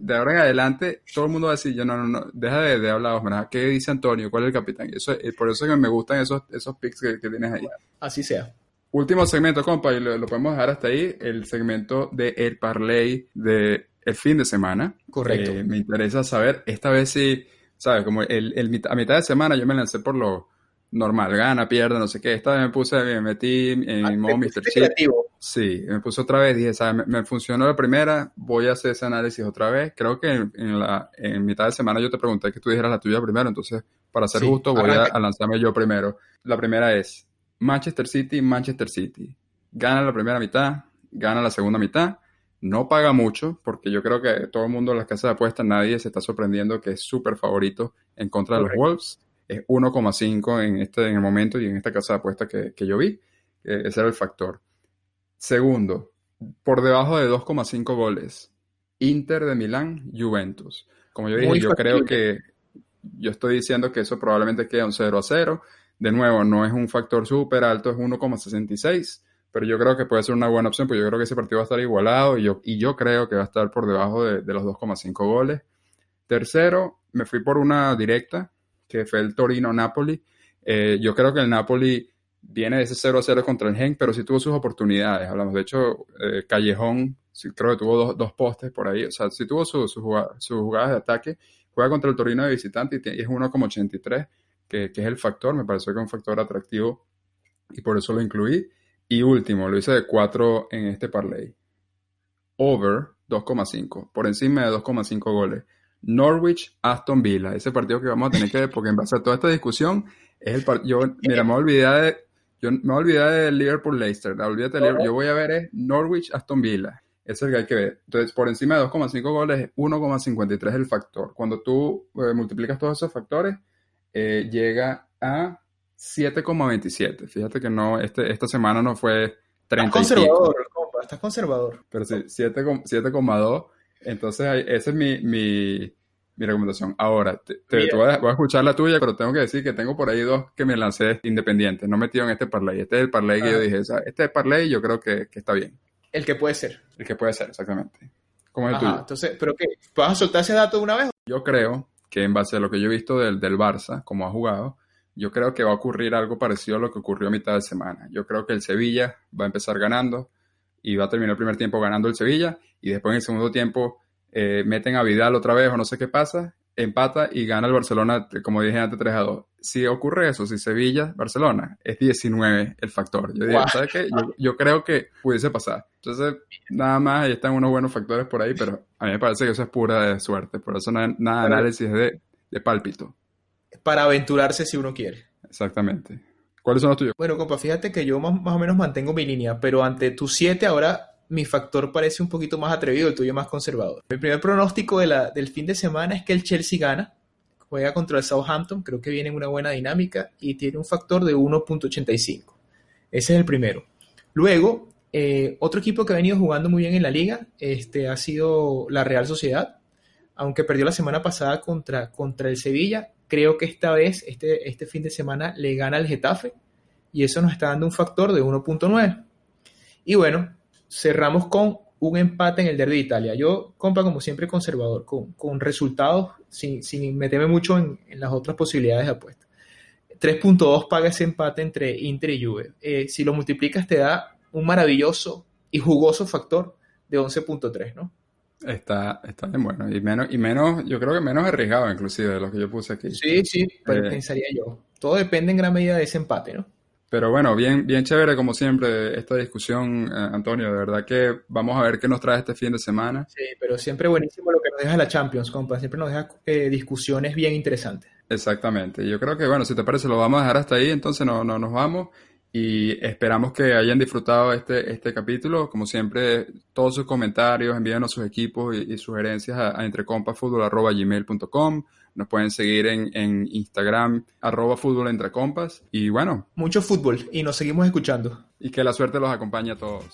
de ahora en adelante, todo el mundo va a decir, yo no, no, no, deja de, de hablar, ¿verdad? ¿Qué dice Antonio? ¿Cuál es el capitán? Y eso, por eso es que me gustan esos, esos picks que, tienes ahí. Así sea. Último segmento, compa, y lo, podemos dejar hasta ahí, el segmento de el parlay de el fin de semana. Correcto. Eh, me interesa saber, esta vez sí, ¿sabes? Como el, el, a mitad de semana yo me lancé por lo normal, gana, pierde, no sé qué. Esta vez me puse, me metí en ah, modo Mr. Chip. Sí, me puse otra vez, dije, ¿sabes? Me, funcionó la primera, voy a hacer ese análisis otra vez. Creo que en, la, en mitad de semana yo te pregunté que tú dijeras la tuya primero, entonces, para ser justo, voy a, lanzarme yo primero. La primera es Manchester City, Manchester City. Gana la primera mitad, gana la segunda mitad. No paga mucho, porque yo creo que todo el mundo en las casas de apuestas, nadie se está sorprendiendo que es súper favorito en contra de los Wolves es 1,5 en, este, en el momento y en esta casa de apuestas que, que yo vi. ese era el factor. Segundo, por debajo de 2,5 goles. Inter de Milán, Juventus. Como yo dije, yo creo que yo estoy diciendo que eso probablemente queda un 0 a 0. De nuevo, no es un factor súper alto, es 1,66, pero yo creo que puede ser una buena opción, porque yo creo que ese partido va a estar igualado y yo, y yo creo que va a estar por debajo de, de los 2,5 goles. Tercero, me fui por una directa, que fue el Torino-Napoli. Eh, yo creo que el Napoli viene de ese 0-0 contra el Gen, pero sí tuvo sus oportunidades. Hablamos, de hecho, eh, Callejón, creo que tuvo dos, postes por ahí. O sea, sí tuvo sus jugadas de ataque. Juega contra el Torino de visitante y, es 1,83, que, que es el factor. Me pareció que es un factor atractivo y por eso lo incluí. Y último, lo hice de 4 en este parlay. Over 2,5. Por encima de 2,5 goles. Norwich, Aston Villa. Ese partido que vamos a tener que ver, porque en base a toda esta discusión, es el partido. Yo, mira, me voy a de. Yo me voy de Liverpool Leicester. Yo voy a ver es Norwich, Aston Villa. Ese es el que hay que ver. Entonces, por encima de 2,5 goles, 1,53 el factor. Cuando tú eh, multiplicas todos esos factores, eh, llega a 7,27. Fíjate que no, este, esta semana no fue 30. Estás conservador, compa, estás conservador. Pero sí, 7,2. Entonces, esa es mi, mi, mi recomendación. Ahora, te, voy, a, escuchar la tuya, pero tengo que decir que tengo por ahí dos que me lancé independientes, no metido en este parlay. Este es el parlay que yo ah. dije, este es parlay yo creo que, que, está bien. El que puede ser. El que puede ser, exactamente. ¿Cómo es el tuyo? Entonces, ¿pero qué? ¿Vas a soltar ese dato de una vez? Yo creo que en base a lo que yo he visto del, del Barça, como ha jugado, yo creo que va a ocurrir algo parecido a lo que ocurrió a mitad de semana. Yo creo que el Sevilla va a empezar ganando y va a terminar el primer tiempo ganando el Sevilla y después en el segundo tiempo eh, meten a Vidal otra vez o no sé qué pasa, empata y gana el Barcelona, como dije antes, 3 a 2. Si ocurre eso, si Sevilla, Barcelona, es 19 el factor. Yo digo, ¿sabes qué? Yo, creo que pudiese pasar. Entonces, nada más, ahí están unos buenos factores por ahí, pero a mí me parece que eso es pura de suerte. Por eso nada, nada análisis de, de pálpito para aventurarse si uno quiere. Exactamente. ¿Cuáles son los tuyos? Bueno, compa, fíjate que yo más, o menos mantengo mi línea, pero ante tu 7 ahora mi factor parece un poquito más atrevido, el tuyo más conservador. Mi primer pronóstico del fin de semana es que el Chelsea gana, juega contra el Southampton, creo que viene en una buena dinámica y tiene un factor de 1.85. Ese es el primero. Luego, eh, otro equipo que ha venido jugando muy bien en la liga este, ha sido la Real Sociedad, aunque perdió la semana pasada contra, contra el Sevilla, Creo que esta vez, este, este fin de semana, le gana el Getafe y eso nos está dando un factor de 1.9. Y bueno, cerramos con un empate en el Derby de Italia. Yo, compa, como siempre, conservador, con, resultados, sin, meterme mucho en, las otras posibilidades de apuesta. 3.2 paga ese empate entre Inter y Juve. Eh, si lo multiplicas, te da un maravilloso y jugoso factor de 11.3, ¿no? Está, está bien bueno. Y menos, y menos, yo creo que menos arriesgado inclusive de lo que yo puse aquí. Sí, sí, pues eh, pensaría yo. Todo depende en gran medida de ese empate, ¿no? Pero bueno, bien, bien chévere como siempre esta discusión, eh, Antonio. De verdad que vamos a ver qué nos trae este fin de semana. Sí, pero siempre buenísimo lo que nos deja la Champions, compa. Siempre nos deja eh, discusiones bien interesantes. Exactamente. Yo creo que, bueno, si te parece, lo vamos a dejar hasta ahí. Entonces no, no nos vamos y esperamos que hayan disfrutado este, este capítulo. Como siempre, todos sus comentarios, envíenos sus equipos y, sugerencias a, a entrecompasfutbol.gmail.com. Nos pueden seguir en, en Instagram, arroba fútbol entre compas. Y bueno. Mucho fútbol y nos seguimos escuchando. Y que la suerte los acompañe a todos.